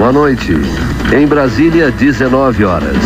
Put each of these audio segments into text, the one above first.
Boa noite. Em Brasília, 19 horas.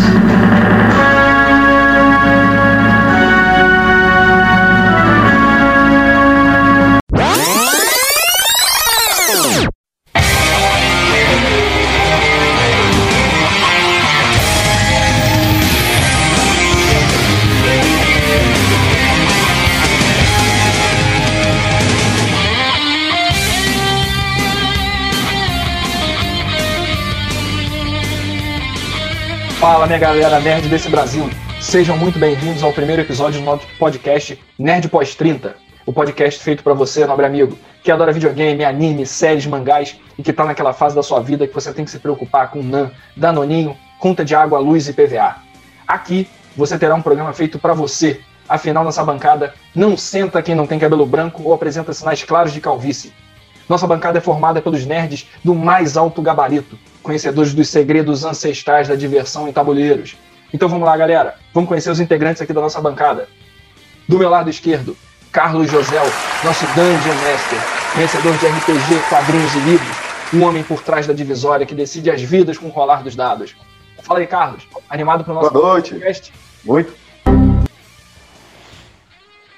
Minha galera nerd desse Brasil. Sejam muito bem-vindos ao primeiro episódio do nosso podcast Nerd Pós 30. O podcast feito para você, nobre amigo, que adora videogame, anime, séries, mangás e que tá naquela fase da sua vida que você tem que se preocupar com NAN, Danoninho, conta de água, luz e PVA. Aqui você terá um programa feito para você. Afinal, nessa bancada não senta quem não tem cabelo branco ou apresenta sinais claros de calvície. Nossa bancada é formada pelos nerds do mais alto gabarito, conhecedores dos segredos ancestrais da diversão em tabuleiros. Então vamos lá, galera. Vamos conhecer os integrantes aqui da nossa bancada. Do meu lado esquerdo, Carlos Josel, nosso Dungeon Master, conhecedor de RPG, quadrinhos e livros, o homem por trás da divisória que decide as vidas com o rolar dos dados. Fala aí, Carlos. Animado para o nosso Boa noite. podcast? Muito.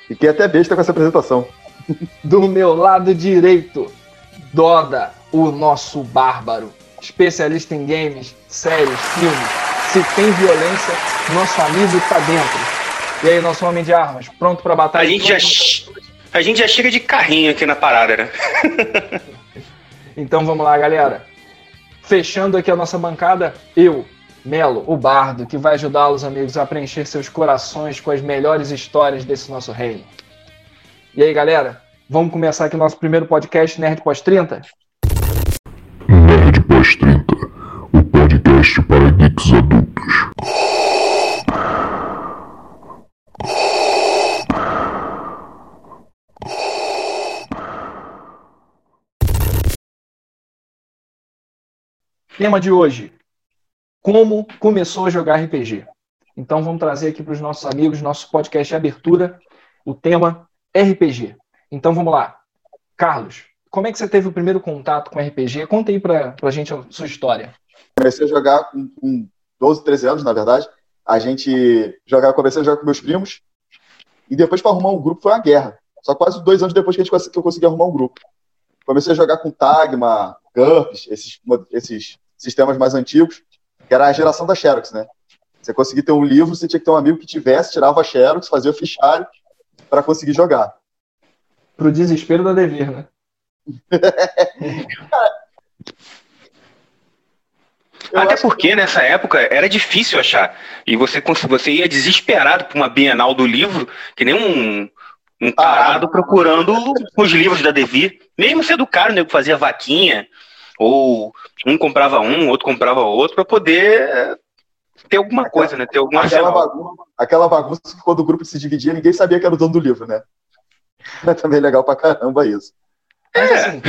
Fiquei até besta com essa apresentação. Do meu lado direito, Doda, o nosso bárbaro. Especialista em games, séries, filmes. Se tem violência, nosso amigo tá dentro. E aí, nosso homem de armas, pronto pra batalha? A gente, já, a gente já chega de carrinho aqui na parada, né? Então vamos lá, galera. Fechando aqui a nossa bancada, eu, Melo, o bardo, que vai ajudar os amigos a preencher seus corações com as melhores histórias desse nosso reino. E aí, galera, vamos começar aqui o nosso primeiro podcast Nerd Pós 30? Nerd Pós 30, o podcast para geeks adultos. Tema de hoje: Como começou a jogar RPG? Então vamos trazer aqui para os nossos amigos, nosso podcast de abertura, o tema RPG. Então vamos lá. Carlos, como é que você teve o primeiro contato com RPG? Conta aí para a gente a sua história. Comecei a jogar com, com 12, 13 anos, na verdade. A gente jogava, comecei a jogar com meus primos. E depois, para arrumar um grupo, foi uma guerra. Só quase dois anos depois que, gente, que eu consegui arrumar um grupo. Comecei a jogar com Tagma, GURPS, esses, esses sistemas mais antigos, que era a geração da Xerox, né? Você conseguia ter um livro, você tinha que ter um amigo que tivesse, tirava a Xerox, fazia o fichário para conseguir jogar. Pro desespero da Devir, né? Eu Até porque nessa época era difícil achar. E você, você ia desesperado para uma Bienal do livro, que nem um, um tarado procurando os livros da Devi. Mesmo sendo caro, o nego fazia vaquinha, ou um comprava um, outro comprava outro, para poder ter alguma coisa, né? Ter algum Aquela bagunça, aquela bagunça que quando o grupo se dividia, ninguém sabia que era o dono do livro, né? Mas também legal pra caramba isso. Mas É. assim,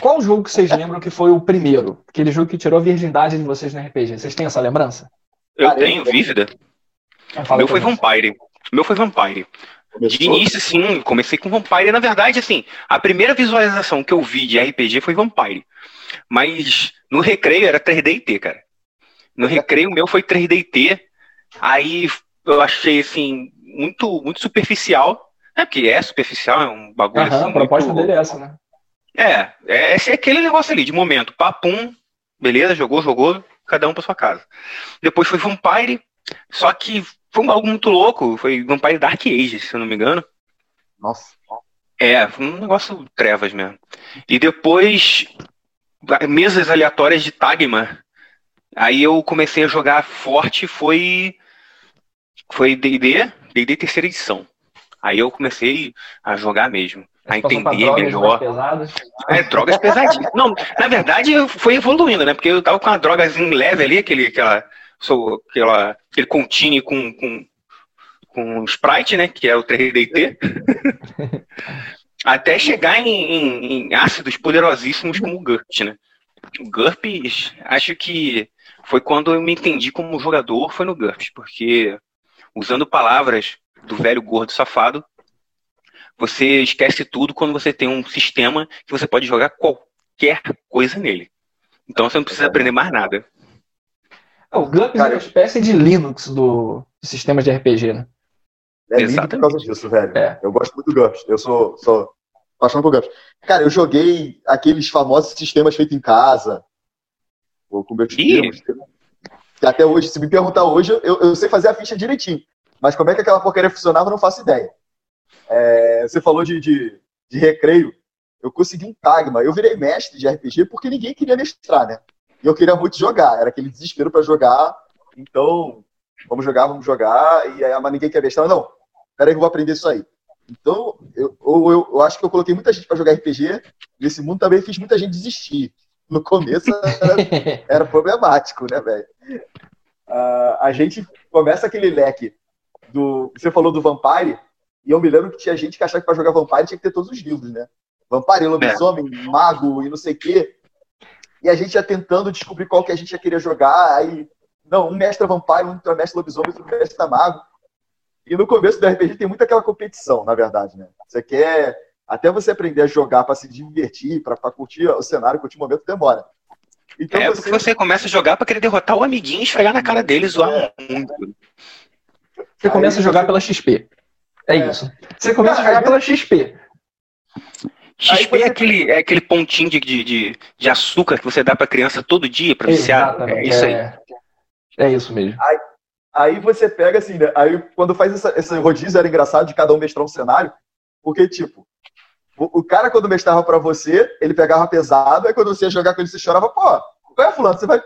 qual- jogo que vocês lembram que foi o primeiro? Aquele jogo que tirou a virgindade de vocês no RPG. Vocês têm essa lembrança? Eu Cara, tenho eu- vívida. O fala meu foi. Vampire. O meu foi Vampire. Começou, De início, sim, comecei com Vampire. Na verdade, assim, a primeira visualização que eu vi de RPG foi Vampire. Mas no recreio era 3D&T, cara. No recreio meu foi 3D&T. Aí eu achei, assim, muito, muito superficial. É, porque é superficial, é um bagulho Aham, assim. a proposta muito- dele é essa, né? É, é, esse é aquele negócio ali, de momento. Papum, beleza, jogou, jogou, cada um pra sua casa. Depois foi Vampire, só que foi algo muito louco. Foi Vampire Dark Age, se eu não me engano. Nossa. É, foi um negócio trevas mesmo. E depois, mesas aleatórias de Tagma. Aí eu comecei a jogar forte, foi. Foi DD, DD terceira edição. Aí eu comecei a jogar mesmo. A Você entender drogas melhor. pesadas. É, drogas pesadinhas. Não, na verdade, foi evoluindo, né? Porque eu tava com uma drogas em leve ali, aquele, aquela, sou, aquela, aquele continue com, com, com Sprite, né? Que é o 3DT. Até chegar em, em- em ácidos poderosíssimos como o GURPS, né? O GURPS, acho que foi quando eu me entendi como jogador, foi no GURPS, porque usando palavras do velho gordo safado, você esquece tudo quando você tem um sistema que você pode jogar qualquer coisa nele. Então você não precisa aprender mais nada. É, o GURPS é Cara, uma espécie de Linux do, dos sistemas de RPG, né? É lindo por Exatamente. causa disso, velho. É. Eu gosto muito do GURPS. Eu sou, sou apaixonado por GURPS. Cara, eu joguei aqueles famosos sistemas feitos em casa. Com meus Ih. primos. Que até hoje, se me perguntar hoje, eu, eu sei fazer a ficha direitinho. Mas como é que aquela porcaria funcionava, eu não faço ideia. É, você falou de, de, de recreio. Eu consegui um Tagma. Eu virei mestre de RPG porque ninguém queria mestrar, né? E eu queria muito jogar. Era aquele desespero pra jogar. Então, vamos jogar, vamos jogar. E aí, mas ninguém quer mestrar. Não, peraí que eu vou aprender isso aí. Então, eu, eu, eu, eu acho que eu coloquei muita gente pra jogar RPG. Nesse mundo também fiz muita gente desistir. No começo era, era problemático, né, velho? Ah, a gente começa aquele leque do. Você falou do Vampire, e eu me lembro que tinha gente que achava que pra jogar Vampire tinha que ter todos os livros, né? Vampire, lobisomem, mago e não sei o quê. E a gente ia tentando descobrir qual que a gente ia querer jogar. Aí, não, um mestre Vampire, um outro é mestre lobisomem, outro mestre mago. E no começo do RPG tem muito aquela competição, na verdade, né? Você quer. Até você aprender a jogar pra se divertir, pra curtir o cenário, curtir o momento, demora. Então É porque você começa a jogar pra querer derrotar o amiguinho e esfregar na cara dele zoar muito. Você começa a jogar pela XP. É isso. Você começa a jogar pela XP. XP Aí você- é, aquele, é aquele pontinho de, de, de, de açúcar que você dá pra criança todo dia pra viciar. É isso aí. É, é isso mesmo. Aí você pega assim, né? Aí quando faz essa, esse rodízio era engraçado de cada um mestrar um cenário, porque, tipo, o, o cara quando mestrava pra você, ele pegava pesado, aí quando você ia jogar com ele, você chorava, pô, qual é, fulano? Você vai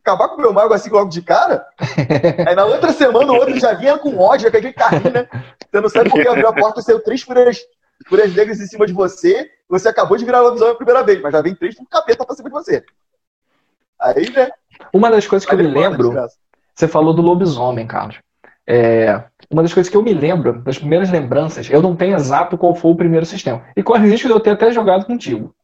acabar com o meu mago assim logo de cara? aí na outra semana o outro já vinha com ódio, com aquele carrinho, né? Você não sabe porque abriu a porta e saiu três furas, furas negras em cima de você, você acabou de virar lobisomem a primeira vez, mas já vem três com capeta pra cima de você. Aí, né? Uma das coisas que eu me a lembro, você falou do lobisomem, Carlos. É, uma das coisas que eu me lembro, das primeiras lembranças, eu não tenho exato qual foi o primeiro sistema. E corre o risco de eu ter até jogado contigo.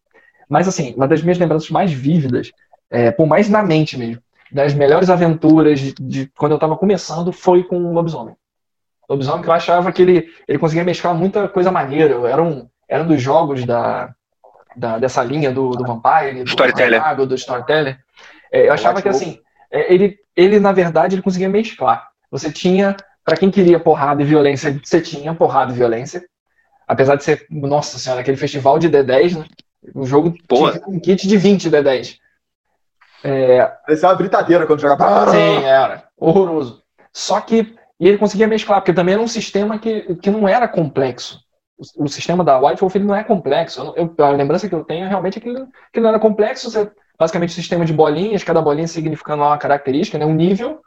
Mas, assim, uma das minhas lembranças mais vívidas, é, por mais na mente mesmo, das melhores aventuras de, de quando eu estava começando, foi com o lobisomem. Lobisomem que eu achava que ele, ele conseguia mesclar muita coisa maneira. Era um, era um dos jogos da, da- dessa linha do, do Vampire, do Storyteller. Mago, do Storyteller. É, eu achava que, assim, é, ele, ele, na verdade, ele conseguia mesclar. Você tinha, pra quem queria porrada e violência, você tinha porrada e violência. Apesar de ser, nossa senhora, aquele festival de D10, né? O jogo Porra. tinha um kit de 20 D10. Parecia uma britadeira quando jogava. Sim, era. Horroroso. Só que e ele conseguia mesclar, porque também era um sistema que, que não era complexo. O, o sistema da White Wolf ele não é complexo. Eu, eu- a lembrança que eu tenho é realmente que ele, que ele não era complexo. Você, basicamente, um sistema de bolinhas, cada bolinha significando uma característica, né, um nível.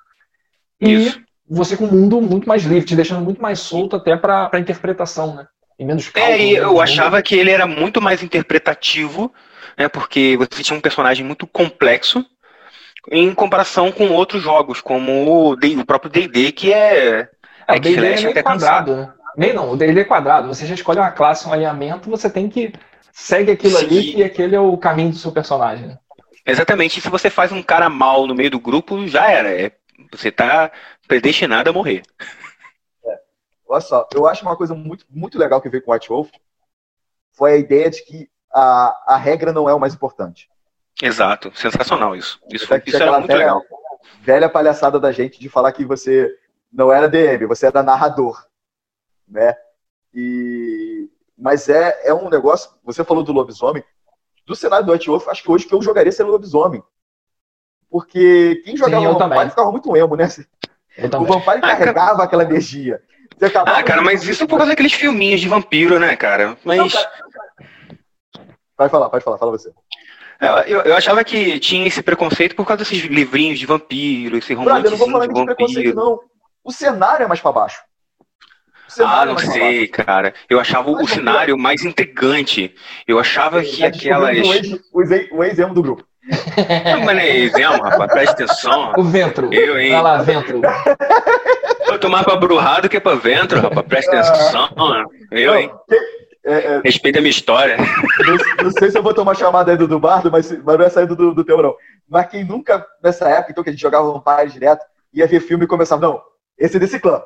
E Isso. Você com um mundo muito mais livre, te deixando muito mais solto até para interpretação, né? E menos cálculo. É, né, eu no achava que ele era muito mais interpretativo, né? Porque você tinha um personagem muito complexo em comparação com outros jogos, como o, D- o próprio D&D, que é É, é o D&D é flecha meio até cansado. quadrado, né? Meio não, o D&D é quadrado. Você já escolhe uma classe, um alinhamento, você tem que segue aquilo ali Sim. e aquele é o caminho do seu personagem. né? Exatamente. E se você faz um cara mal no meio do grupo, já era. É- você tá predestinado a morrer. Olha só, eu acho uma coisa muito, muito legal que veio com White Wolf foi a ideia de que a, a regra não é o mais importante. Exato. Sensacional isso. Isso, foi, Tinha isso era aquela muito velha, legal. velha palhaçada da gente de falar que você não era DM, você era narrador, né? E mas é, é um negócio. Você falou do lobisomem. Do cenário do White Wolf, acho que hoje que eu jogaria seria lobisomem. Porque quem jogava eu Vampire também. ficava muito emo, né? O também. Vampire Ah, cara- carregava aquela energia. Ah, cara, mas isso é por causa daqueles filminhos de vampiro, né, cara? Mas Não, cara. Pode falar, pode falar, fala você. eu, eu achava que tinha esse preconceito por causa desses livrinhos de vampiro, esse Brother, eu não vou falar de preconceito, vampiro. não. O cenário é mais pra baixo. O Ah, é não pra sei, cara. Eu achava o Mas, cenário mais intrigante. Eu achava que aquelas. O o o ex-emo do grupo. Não, mas é exemplo, rapaz, presta atenção. O Ventro. Eu, hein? Vai lá, Ventro. Vou tomar pra brurrado que é pra ventro, rapaz, presta atenção. Eu, hein? Que- é, é, Respeita a minha história. não, não sei se eu vou tomar chamada aí do, do Bardo, mas, mas não é saída do, do teu, não. Mas quem nunca, nessa época, então, que a gente jogava Vampire direto, ia ver filme e começava, não, esse é desse clã.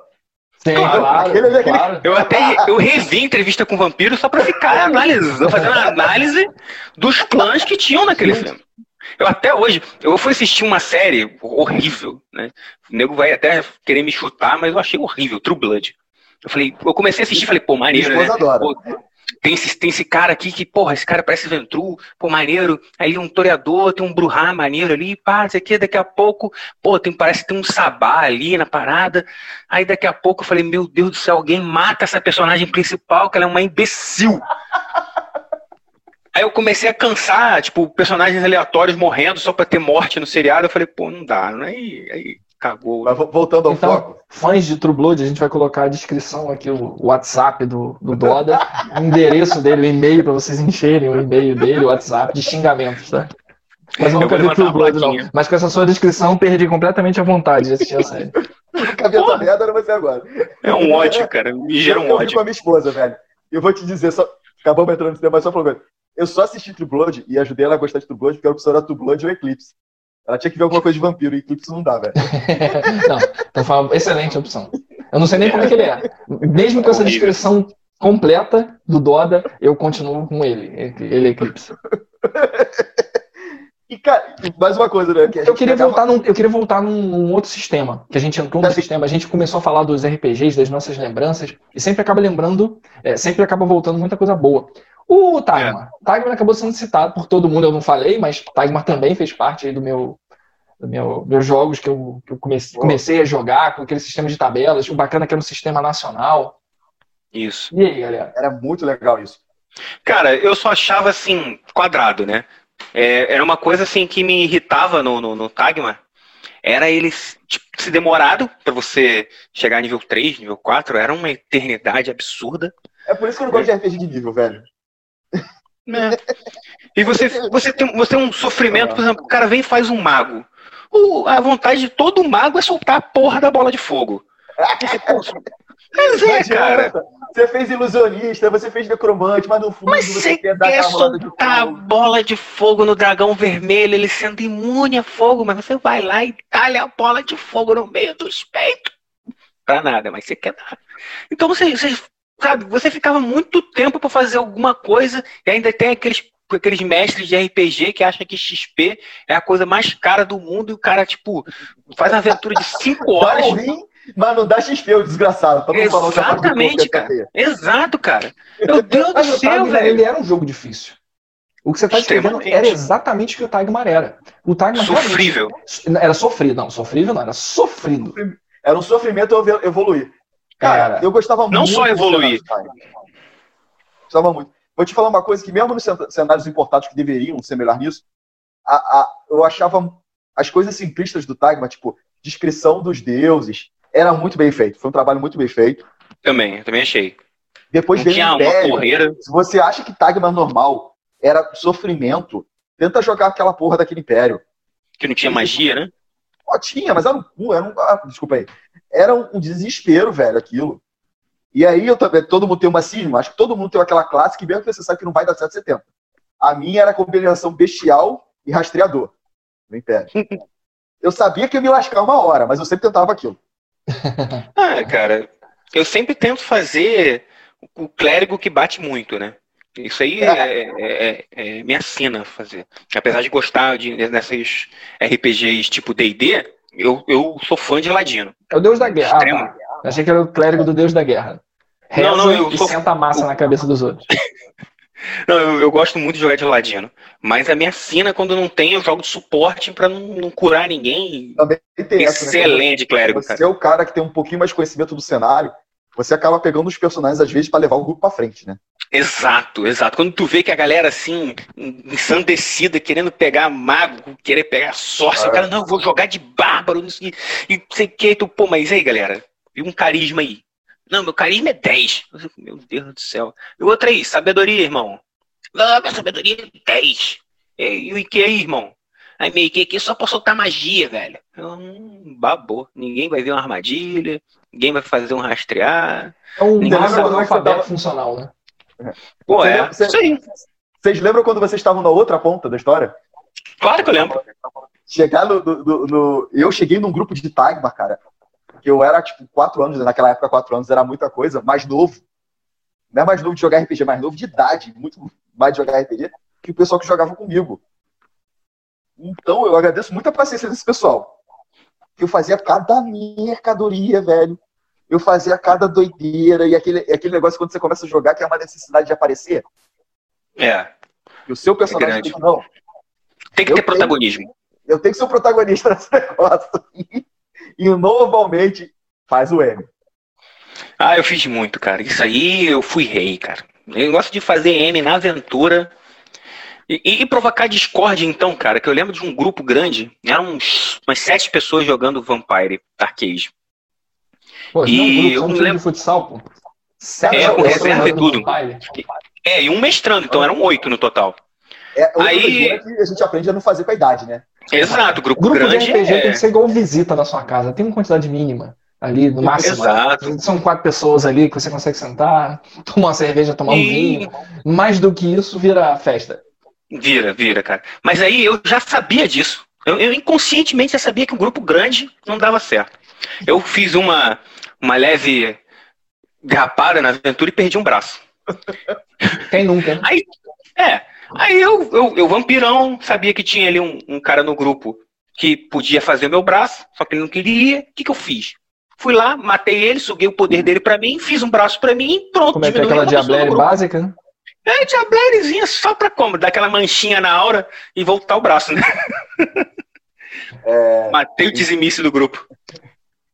Sim, Claro, claro. aquele ali, aquele- claro. Eu até eu revi entrevista com o vampiro só pra ficar analisando, fazendo análise dos clãs que tinham naquele filme. Eu até hoje, eu fui assistir uma série horrível, né? O nego vai até querer me chutar, mas eu achei horrível, True Blood. Eu falei, eu comecei a assistir falei, pô, maneiro, Minha né? esposa adora. Pô, tem esse, tem esse cara aqui que, porra, esse cara parece Ventru, pô, maneiro. Aí um toreador, tem um Bruhá maneiro ali, pá, não sei o que, daqui a pouco, pô, tem, parece que tem um sabá ali na parada. Aí daqui a pouco eu falei, meu Deus do céu, alguém mata essa personagem principal, que ela é uma imbecil. Aí eu comecei a cansar, tipo, personagens aleatórios morrendo só pra ter morte no seriado. Eu falei, pô, não dá, né? Aí, aí cagou. Mas vo- voltando ao Então, foco, fãs de True Blood, a gente vai colocar a descrição aqui, o WhatsApp do, do Doda, o endereço dele, o e-mail, pra vocês encherem o e-mail dele, o WhatsApp, de xingamentos, tá? Mas eu Eu nunca vou vi True Blood, não. Mas com essa sua descrição, perdi completamente a vontade de assistir a série. cabeça merda era você agora. É um ódio, cara. Me gera um eu, eu vi ódio. com a minha esposa, velho. Eu vou te dizer, só, acabamos entrando nesse tema, mas só pra ver. Eu só assisti True Blood e ajudei ela a gostar de True Blood porque a opção era True Blood ou Eclipse. Ela tinha que ver alguma coisa de vampiro e Eclipse não dá, velho. Não, então foi uma excelente opção. Eu não sei nem como é que ele é. Mesmo com essa descrição completa do Doda, eu continuo com ele. Ele é Eclipse. E, cara, mais uma coisa, né? Que Eu queria acaba- voltar num, eu queria voltar num, num outro sistema, que a gente entrou no Tá. sistema, a gente começou a falar dos RPGs, das nossas lembranças, e sempre acaba lembrando, é, sempre acaba voltando muita coisa boa. O Tagmar. Tagmar acabou sendo citado por todo mundo, eu não falei, mas Tagmar também fez parte aí do meu, do meu meus jogos que eu, que eu comecei, comecei a jogar com aquele sistema de tabelas. O bacana é que era um sistema nacional. Isso. E aí, galera? Era muito legal isso. Cara, eu só achava assim, quadrado, né? É, era uma coisa assim que me irritava no, no, no Tagma. Era eles tipo, se demorado pra você chegar a nível 3, nível 4, era uma eternidade absurda. É por isso que eu não gosto de RPG de nível, velho. Né? E você, você, tem, você tem um sofrimento, por exemplo, o cara vem e faz um mago. O- a vontade de todo mago é soltar a porra da bola de fogo. Você, pô, Mas é, adianta. cara. Você fez ilusionista, você fez necromante, mas no fundo Mas você quer dar quer soltar a bola de fogo no dragão vermelho, ele sendo imune a fogo, mas você vai lá e talha a bola de fogo no meio dos peitos. Pra nada, mas você quer dar. Então você, você sabe, você ficava muito tempo pra fazer alguma coisa e ainda tem aqueles, aqueles mestres de RPG que acham que XP é a coisa mais cara do mundo e o cara, tipo, faz uma aventura de 5 Dá horas. mas não dá XP, o desgraçado. Pra não Exatamente, cara. Exato, cara. Meu Deus do céu, Tagmar, velho. ele era um jogo difícil. O que você está Extremamente. era exatamente o que o Tagmar era. O Tagmar Sofrível. Era sofrido, não, sofrível não, era sofrido. Era um sofrimento evoluir. Cara, eu gostava muito. Não só evoluir. Gostava muito. Vou te falar uma coisa que mesmo nos cen- cenários importados que deveriam ser melhor nisso, a- a- eu achava as coisas simplistas do Tagma, tipo, descrição dos deuses, era muito bem feito. Foi um trabalho muito bem feito. Também, também achei. Depois Não veio o Império. Se você acha que Tagma normal era sofrimento, tenta jogar aquela porra daquele Império. Que não tinha magia, né? Ó, tinha, mas era um cu, era um. ah, desculpa aí. Era um, um desespero, velho, aquilo. E aí eu também, todo mundo tem uma cisma, acho que todo mundo tem aquela classe que mesmo que você sabe que não vai dar certo, você tenta. A minha era a combinação bestial e rastreador no Império. Eu sabia que ia me lascar uma hora, mas eu sempre tentava aquilo. Ah, cara, eu sempre tento fazer o clérigo que bate muito, né? Isso aí é, é, é- é minha sina fazer. Apesar de gostar de nessas RPGs tipo D&D, eu, eu sou fã de Ladino. É o deus da guerra. Ah, tá. Achei que era o clérigo do deus da guerra. Reza Não, não, eu sou- senta a massa na cabeça dos outros. Não, eu, eu gosto muito de jogar de Ladino. Mas a minha sina, quando não tem, eu jogo de suporte pra não, não curar ninguém. Também tem essa, né? Excelente clérigo, Você cara. é o cara que tem um pouquinho mais de conhecimento do cenário, você acaba pegando os personagens, às vezes, pra levar o grupo pra frente, né? Exato, exato. Quando tu vê que a galera assim, ensandecida, querendo pegar mago, querer pegar sorte, É. o cara, não, eu vou jogar de bárbaro, não sei, e não sei o que, tu, pô, mas aí, galera, e um carisma aí? Não, meu carisma é 10. Eu fico, Meu Deus do céu. E o outro aí, sabedoria, irmão. Não, minha sabedoria é 10. E, o IQ aí, irmão? Aí meio que aqui só pra soltar magia, velho. Hum, babou. Ninguém vai ver uma armadilha, ninguém vai fazer um rastrear. É um sabe como é analfabeto tava- funcional, né? Pô, Você é, lembra- você- isso aí. Vocês lembram quando vocês estavam na outra ponta da história? Claro que eu lembro. Chegar no, no- no- no- Eu cheguei num grupo de Tagma, cara. Que eu era, tipo, quatro anos, naquela época, quatro anos era muita coisa, mais novo. Não é mais novo de jogar RPG, mais novo de idade, muito mais de jogar RPG, que o pessoal que jogava comigo. Então eu agradeço muito a paciência desse pessoal. Eu fazia cada mercadoria, velho. Eu fazia cada doideira e aquele, aquele negócio quando você começa a jogar que é uma necessidade de aparecer. É. E o seu personagem É tem, não. Tem que Eu ter tenho- protagonismo. Eu tenho que ser o protagonista desse negócio. E normalmente faz o M. Ah, eu fiz muito, cara. Isso aí eu fui rei, cara. Eu gosto de fazer M na aventura. E, e- provocar discórdia, então, cara, que eu lembro de um grupo grande, eram uns, umas sete pessoas jogando Vampire Arcade. Pô, E não, um grupo, eu um me lembro- de futsal, pô. Sete É, com pessoas reserva e tudo. É, e um mestrando, então eram oito no total. É Aí- a gente aprende a não fazer com a idade, né? Exato, grupo, Grupo de grande RPG é... tem que ser igual visita na sua casa. Tem uma quantidade mínima ali, no máximo. Exato. São quatro pessoas ali que você consegue sentar, tomar uma cerveja, tomar um E- vinho. Mais do que isso, vira festa. Vira, vira, cara. Mas aí eu já sabia disso. Eu, eu inconscientemente já sabia que um grupo grande não dava certo. Eu fiz uma, uma leve derrapada na aventura e perdi um braço. Quem nunca? né? É. Aí eu, eu, eu vampirão, sabia que tinha ali um, um cara no grupo que podia fazer o meu braço, só que ele não queria. O que, que eu fiz? Fui lá, matei ele, suguei o poder dele pra mim, fiz um braço pra mim e pronto. Como é que é aquela grupo. básica? Né? É, diablerezinha só pra como? Dar aquela manchinha na aura e voltar o braço, né? Matei o dizimice do grupo.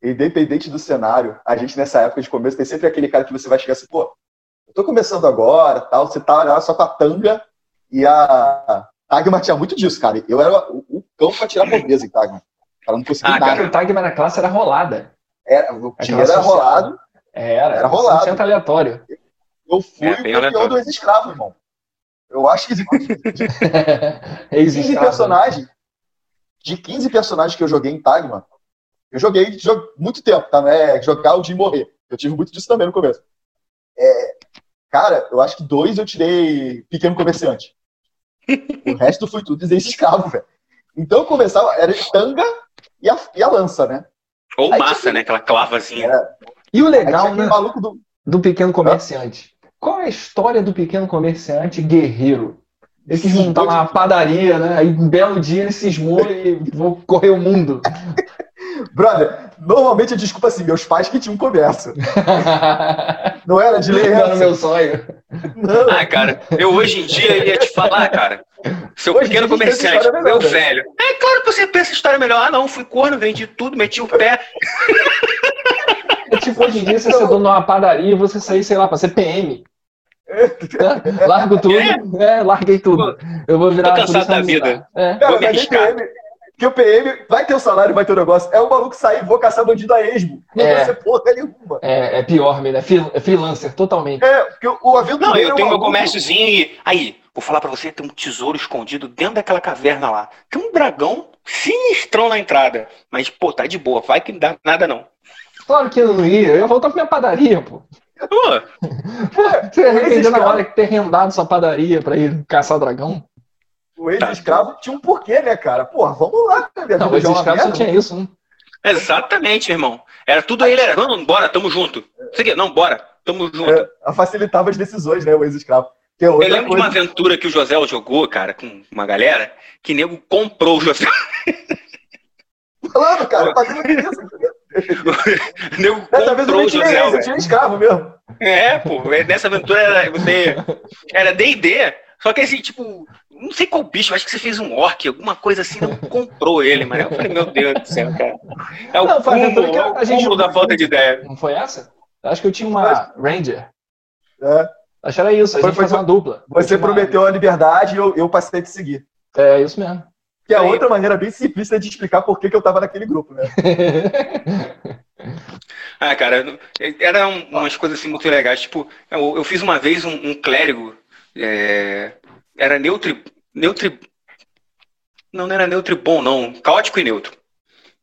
Independente do cenário, a gente nessa época de começo tem sempre aquele cara que você vai chegar assim, pô, eu tô começando agora, tal, você tá lá só com a tanga e a Tagma tinha muito disso, cara. Eu era o, o cão pra tirar pobreza em Tagma. Cara, não conseguia Ah, nada. Porque o Tagma na classe era rolada. Era, o dinheiro era rolado. Era, Era rolado. 100% aleatório. Eu fui É, campeão aleatório. do ex-escravo, irmão. Eu acho que de 15 Existe. personagens, de 15 personagens que eu joguei em Tagma, eu joguei jo- muito tempo, tá? É jogar o de morrer. Eu tive muito disso também no começo. É, cara, eu acho que dois eu tirei pequeno comerciante. O resto foi tudo ex-escravo, velho. Então eu começava, era tanga e a, e a lança, né? Ou Aí, massa, tipo, né? Aquela clavazinha. É. E o legal, né, maluco do. do pequeno comerciante. Qual é a história do pequeno comerciante guerreiro? Ele quis montar uma padaria, né? Aí um belo dia ele cismou e vou correr o mundo. Brother, normalmente a desculpa assim, meus pais que tinham comércio. Não era de ler Não era essa. meu sonho. Não. Ah, cara, eu hoje em dia ia te falar, cara. Seu Hoje pequeno comerciante, melhor, meu né? velho. É claro que você pensa história melhor. Ah, não, fui corno, vendi tudo, meti o pé. É tipo hoje em dia você ser dono de uma padaria e você sair, sei lá, pra ser PM. Largo tudo. É, larguei tudo. Eu vou virar Tô cansado da vida. militar. É. Cara, Vou me nem arriscar. PM, que o PM vai ter o salário, vai ter o negócio. É o maluco sair, vou caçar bandido a esmo. Não É. vai ser porra nenhuma. É, é pior mesmo, é free- é freelancer, totalmente. É, porque o- o aventureiro Não, eu é um tenho meu comérciozinho e. Aí, vou falar pra você, tem um tesouro escondido dentro daquela caverna lá. Tem um dragão sinistrão na entrada. Mas, pô, tá de boa, vai que não dá nada não. Claro que eu não ia, eu ia voltar pra minha padaria, pô. Pô, Você arrependeu na ex-escravo. hora de ter rendado sua padaria pra ir caçar dragão? O ex-escravo tinha um porquê, né, cara? Porra, vamos lá, cara. Não, uma caras só tinha isso, né? exatamente, irmão. Era tudo ele, era, vamos, bora, tamo junto. Não, bora, tamo junto. É, facilitava as decisões, né, o ex-escravo. Eu lembro de coisa. uma aventura que o José jogou, cara, com uma galera, que nego comprou o José. Falando, cara, fazendo isso. Nego Dessa vez o tinha eu velho. tinha escravo mesmo. É, pô, nessa aventura era, você, era D&D, só que assim, tipo, não sei qual bicho, acho que você fez um orc, alguma coisa assim, não comprou ele, mano. Eu falei, meu Deus do céu, cara. É o Não, foi a aventura cúmulo, que é o a gente cúmulo da falta de ideia. Não foi essa? Acho que eu tinha uma Ranger. É. Acho que era isso, a Foi- gente foi- fazia uma dupla. Você tinha uma- prometeu a liberdade e eu, eu passei a te seguir. É isso mesmo. Que é Aí. outra maneira bem simplista de explicar por que, que eu tava naquele grupo, né? Ah, cara, não- eram umas coisas assim muito legais. Tipo, eu, eu fiz uma vez um, um clérigo, é, era neutro, neutro, não, não era neutro e bom, não, caótico e neutro.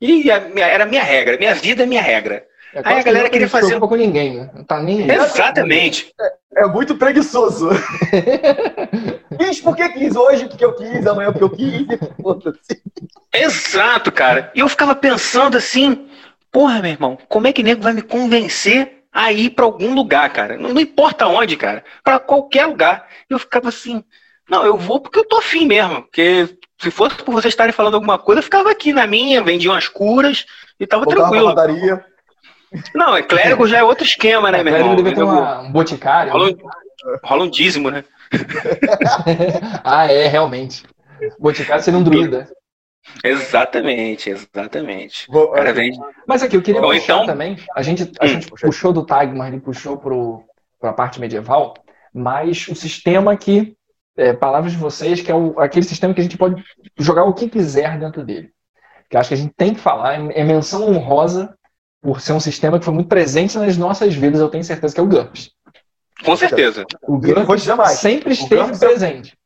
E a minha- era a minha regra, minha vida é minha regra. É, Aí a que galera nunca queria fazer- preocupa com ninguém, né? Não tá nem. Exatamente. É muito preguiçoso. quis porque quis, hoje porque eu quis, amanhã porque eu quis. e. Exato, cara. E eu ficava pensando assim, porra, meu irmão, como é que nego vai me convencer a ir pra algum lugar, cara? Não, não importa onde, cara. Pra qualquer lugar. Eu ficava assim, Não, eu vou porque eu tô afim mesmo. Porque se fosse por vocês estarem falando alguma coisa, eu ficava aqui na minha, vendia umas curas e tava Voltava tranquilo. padaria. Não, é clérigo já é outro esquema, né, meu irmão? ele deve ter uma- um boticário. Rola, um, rola um dízimo, né? ah, é, realmente. Boticário seria um druida. Exatamente, exatamente. Vou- O cara vende. Mas aqui, eu queria puxar então- também. A gente, a Hum. gente puxou do Tagmar, ele puxou para a parte medieval, mas o sistema que, é, palavras de vocês, que é o- aquele sistema que a gente pode jogar o que quiser dentro dele. Que eu acho que a gente tem que falar, é, é menção honrosa por ser um sistema que foi muito presente nas nossas vidas, eu tenho certeza que é o GURPS. Com certeza. O mais. sempre esteve é- presente.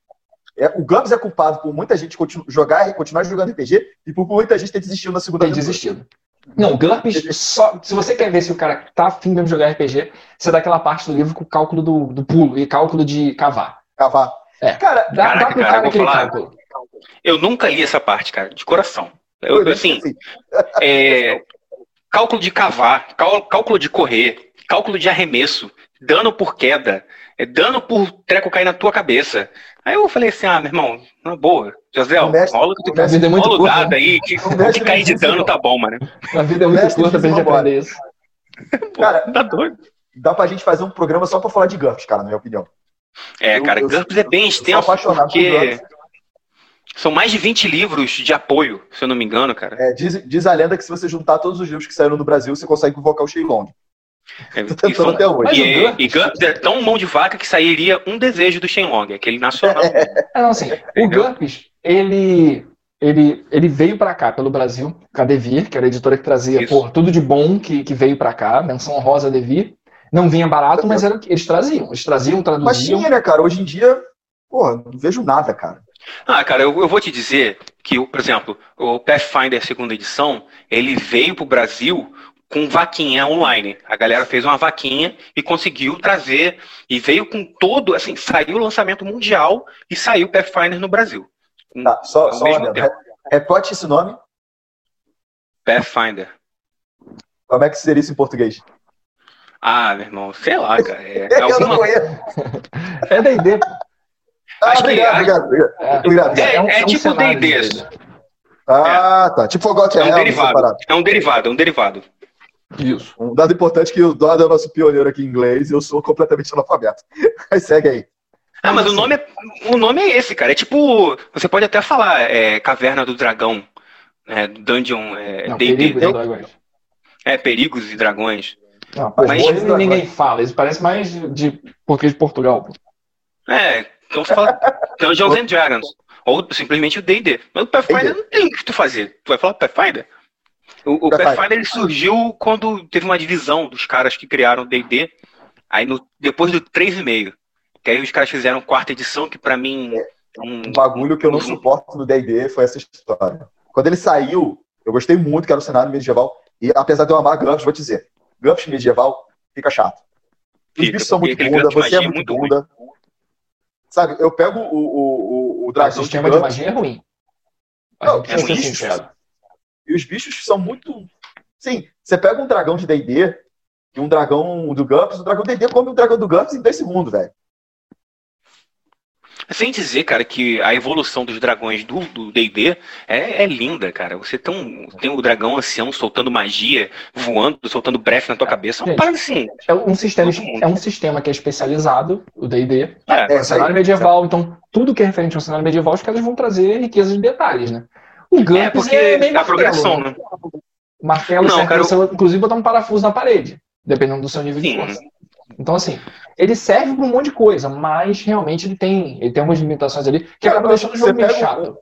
É, o Gams é culpado por muita gente continu- jogar e continuar jogando RPG e por muita gente ter desistido na segunda Tem aventura. desistido. Não, o GURPS, só, se você quer ver se o cara tá afim de jogar RPG, você dá aquela parte do livro com o cálculo do, do pulo e cálculo de cavar. Cavar. É. Cara, Dá, Caraca, dá pro cara, cara aquele falar. cálculo. Eu nunca li essa parte, cara, de coração. Eu, assim, é, cálculo de cavar, cálculo de correr, cálculo de arremesso, dano por queda, é, dano por treco cair na tua cabeça. Aí eu falei assim, ah, meu irmão, na boa, José, rola que tu A vida é muito curta. dado né? aí, que, que cair de dano tá bom, mano. A vida é muito curta pra gente aprender isso. Pô, Cara, tá doido. dá pra gente fazer um programa só pra falar de GURPS, cara, na minha opinião. É, Eu- cara, eu- GURPS é bem extenso, apaixonado por porque GURPS. são mais de 20 livros de apoio, se eu não me engano, cara. É, diz, diz a lenda que se você juntar todos os livros que saíram no Brasil, você consegue invocar o Shenlong. É, Tô e tentando até hoje. Mas E, GURPS- e GURPS é tão mão de vaca que sairia um desejo do Shenlong, aquele nacional. É, não, assim, o? GURPS, ele, ele, ele veio pra cá, pelo Brasil, com a Devir, que era a editora que trazia pô, tudo de bom que, que veio pra cá, menção rosa Devir. Não vinha barato, mas era o que eles traziam. Eles traziam, Mas traduziam. tinha, né, cara? Hoje em dia, porra, não vejo nada, cara. Ah, cara, eu, eu vou te dizer que, por exemplo, o Pathfinder segunda edição, ele veio pro Brasil com vaquinha online. A galera fez uma vaquinha e conseguiu trazer, e veio com todo, assim, saiu o lançamento mundial e saiu o Pathfinder no Brasil. Tá, só, só Repete esse nome. Pathfinder. Como é que seria isso em português? Ah, meu irmão, sei lá, cara. É, é eu não alguma... conheço. É D&D. Ah, Acho que- obrigado, obrigado, obrigado. É, Obrigado. É, um- é um tipo D&D. Ah, tá. Tipo Forgotten É um derivado. É um derivado, é um derivado. Isso. Um dado importante é que o Dodo é o nosso pioneiro aqui em inglês e eu sou completamente analfabeto. Mas segue aí. Ah, mas o nome, é, o nome é esse, cara. É tipo. Você pode até falar é, Caverna do Dragão. É, Dungeon. É, Não, D&D. perigo de dragões. É, Perigos e Dragões. Não, Mas- hoje ninguém fala. Isso parece mais de, português de Portugal. pô. É, então você fala Dungeons and Dragons. Ou simplesmente o D&D. Mas o Pathfinder não tem o que tu fazer. Tu vai falar Pathfinder? O, o Pathfinder. Ele surgiu quando teve uma divisão dos caras que criaram o D&D. Aí no, depois do 3,5. Que aí os caras fizeram quarta edição, que pra mim... Um, Um bagulho que eu não suporto no D&D foi essa história. Quando ele saiu, eu gostei muito que era o cenário medieval. E apesar de eu amar GURPS, vou te dizer, GURPS medieval fica chato. Os Fica, bichos são muito bunda, você é é muito muito bunda. Sabe, eu pego o, o, o, o O dragão de sistema de GURPS magia é ruim. Não, é ruim. E os bichos são muito... Sim, você pega um dragão de D&D e um dragão do GURPS, o dragão D&D come um dragão do GURPS em dois segundos, velho. Sem dizer, cara, que a evolução dos dragões do do D&D é, é linda, cara. Você tem, um, tem o dragão ancião soltando magia, voando, soltando breath na tua cabeça. É uma Gente, parada assim. É um sistema, é um sistema que é especializado, o D&D, É, É, cenário medieval. Então, tudo que é referente ao cenário medieval, os caras vão trazer riqueza de detalhes, né? O GURPS é porque é meio a martelo, progressão, né? né? Martelo Não, serve cara, você, inclusive, botar um parafuso na parede, dependendo do seu nível de Sim. força. Então, assim, ele serve para um monte de coisa, mas realmente ele tem, ele tem algumas limitações ali que acaba deixando o jogo meio chato.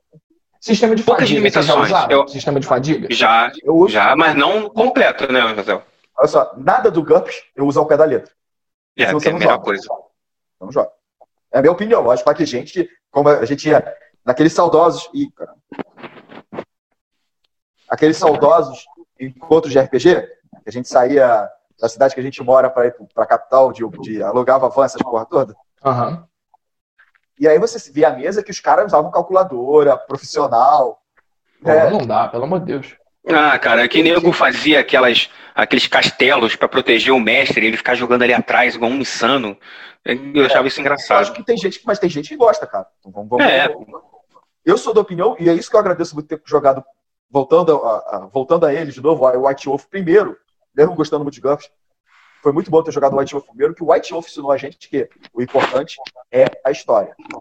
Sistema de Poucas fadiga, já limitações. usaram? Eu- Sistema de fadiga? Já, Eu uso, já, mas não completo, né, José? olha só, nada do GURPS eu uso ao pé da letra. É, Se você é a melhor joga. coisa. Não joga. É a minha opinião. Eu acho que a gente, como a gente ia naqueles saudosos. Ih, cara. Aqueles saudosos encontros de RPG, que a gente saía da cidade que a gente mora para ir para a capital, de, de alugava van, essas porra toda. Aham. E aí você via a mesa que os caras usavam calculadora, profissional. Pô, É, Não dá, pelo amor de Deus. Ah, cara, que nego fazia aquelas, aqueles castelos pra proteger o mestre, ele ficar jogando ali atrás, igual um insano. Eu achava isso Eu engraçado. acho que tem gente, mas tem gente que gosta, cara. Então, vamos, vamos- É. vamos- Eu sou da opinião, e é isso que eu agradeço muito ter jogado, voltando a, a- voltando a ele de novo, o White Wolf primeiro, mesmo gostando muito de GURPS, foi muito bom ter jogado o White Wolf primeiro, que o White Wolf ensinou a gente que o importante é a história. O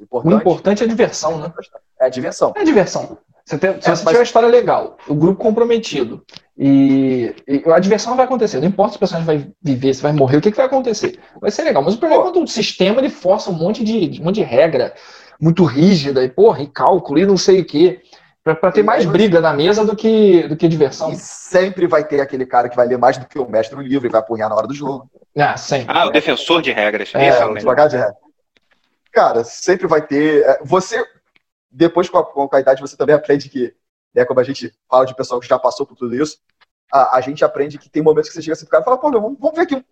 O importante, importante é a diversão, né? é a diversão. É a diversão. Você tem- se É, você mas- tiver uma história legal, o grupo comprometido, e, e a diversão vai acontecer. Não importa se o personagem vai viver, se vai morrer, o que, que vai acontecer. Vai ser legal. Mas o problema é quando o sistema ele força um monte de, de- um monte de regra muito rígida, e porra, e cálculo, e não sei o quê. Pra, pra ter mais briga na mesa do que, do que diversão. E sempre vai ter aquele cara que vai ler mais do que o mestre no livro e vai apunhar na hora do jogo. Ah, sempre. Ah, o defensor de regras. É, Esse é o devagar de regra. Cara, sempre vai ter. é, Você, depois com a, com a idade, você também aprende que, né, como a gente fala de pessoal que já passou por tudo isso, a, a gente aprende que tem momentos que você chega assim pro cara e fala, pô, meu, vamos, vamos ver aqui.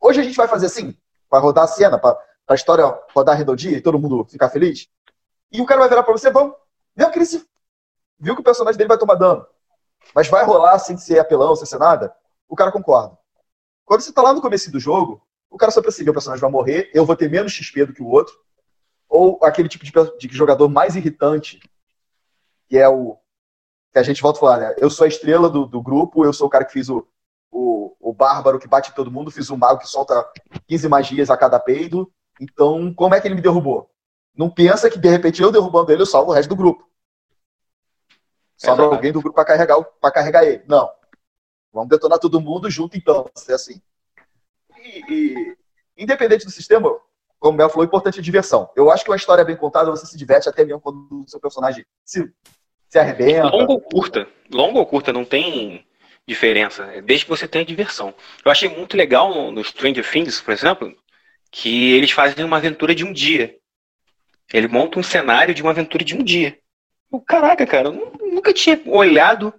Hoje a gente vai fazer assim, vai rodar a cena, pra, pra história rodar redondinha e todo mundo ficar feliz. E o cara vai virar pra você, vamos. Mesmo que ele se. Viu que o personagem dele vai tomar dano. Mas vai rolar sem ser apelão, sem ser nada, o cara concorda. Quando você tá lá no começo do jogo, o cara só percebeu o personagem vai morrer, eu vou ter menos XP do que o outro. Ou aquele tipo de, de jogador mais irritante, que é o. Que a gente volta a falar, né? Eu sou a estrela do, do grupo, eu sou o cara que fiz o, o, o bárbaro que bate todo mundo, fiz o mago que solta 15 magias a cada peido. Então, como é que ele me derrubou? Não pensa que de repente eu derrubando ele, eu salvo o resto do grupo. Sobra Exato. alguém do grupo para carregar, pra carregar ele. Não. Vamos detonar todo mundo junto, então, é assim. E, e, independente do sistema, como o Mel falou, o importante é a diversão. Eu acho que uma história bem contada, você se diverte até mesmo quando o seu personagem se, se arrebenta. Longa ou curta? Longa ou curta não tem diferença, desde que você tenha diversão. Eu achei muito legal no, no Stranger Things, por exemplo, que eles fazem uma aventura de um dia. Ele monta um cenário de uma aventura de um dia. Eu, Caraca, cara, eu nu- nunca tinha olhado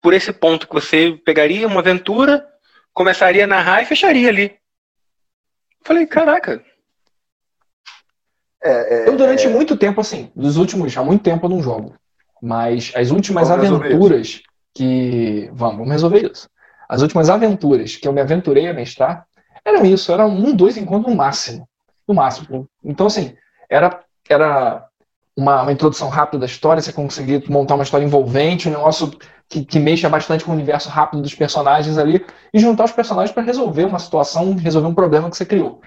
por esse ponto que você pegaria uma aventura, começaria a narrar e fecharia ali. Falei, caraca, É, é, Eu, durante muito tempo, assim, nos últimos, há muito tempo eu não jogo. Mas as últimas Vamos aventuras que. Vamos, vamos resolver isso. As últimas aventuras que eu me aventurei a mestrar eram isso, eram um, dois encontros no máximo. No máximo. Então, assim, era, era uma, uma introdução rápida da história, você conseguir montar uma história envolvente, um negócio que, que mexa bastante com o universo rápido dos personagens ali, e juntar os personagens para resolver uma situação, resolver um problema que você criou.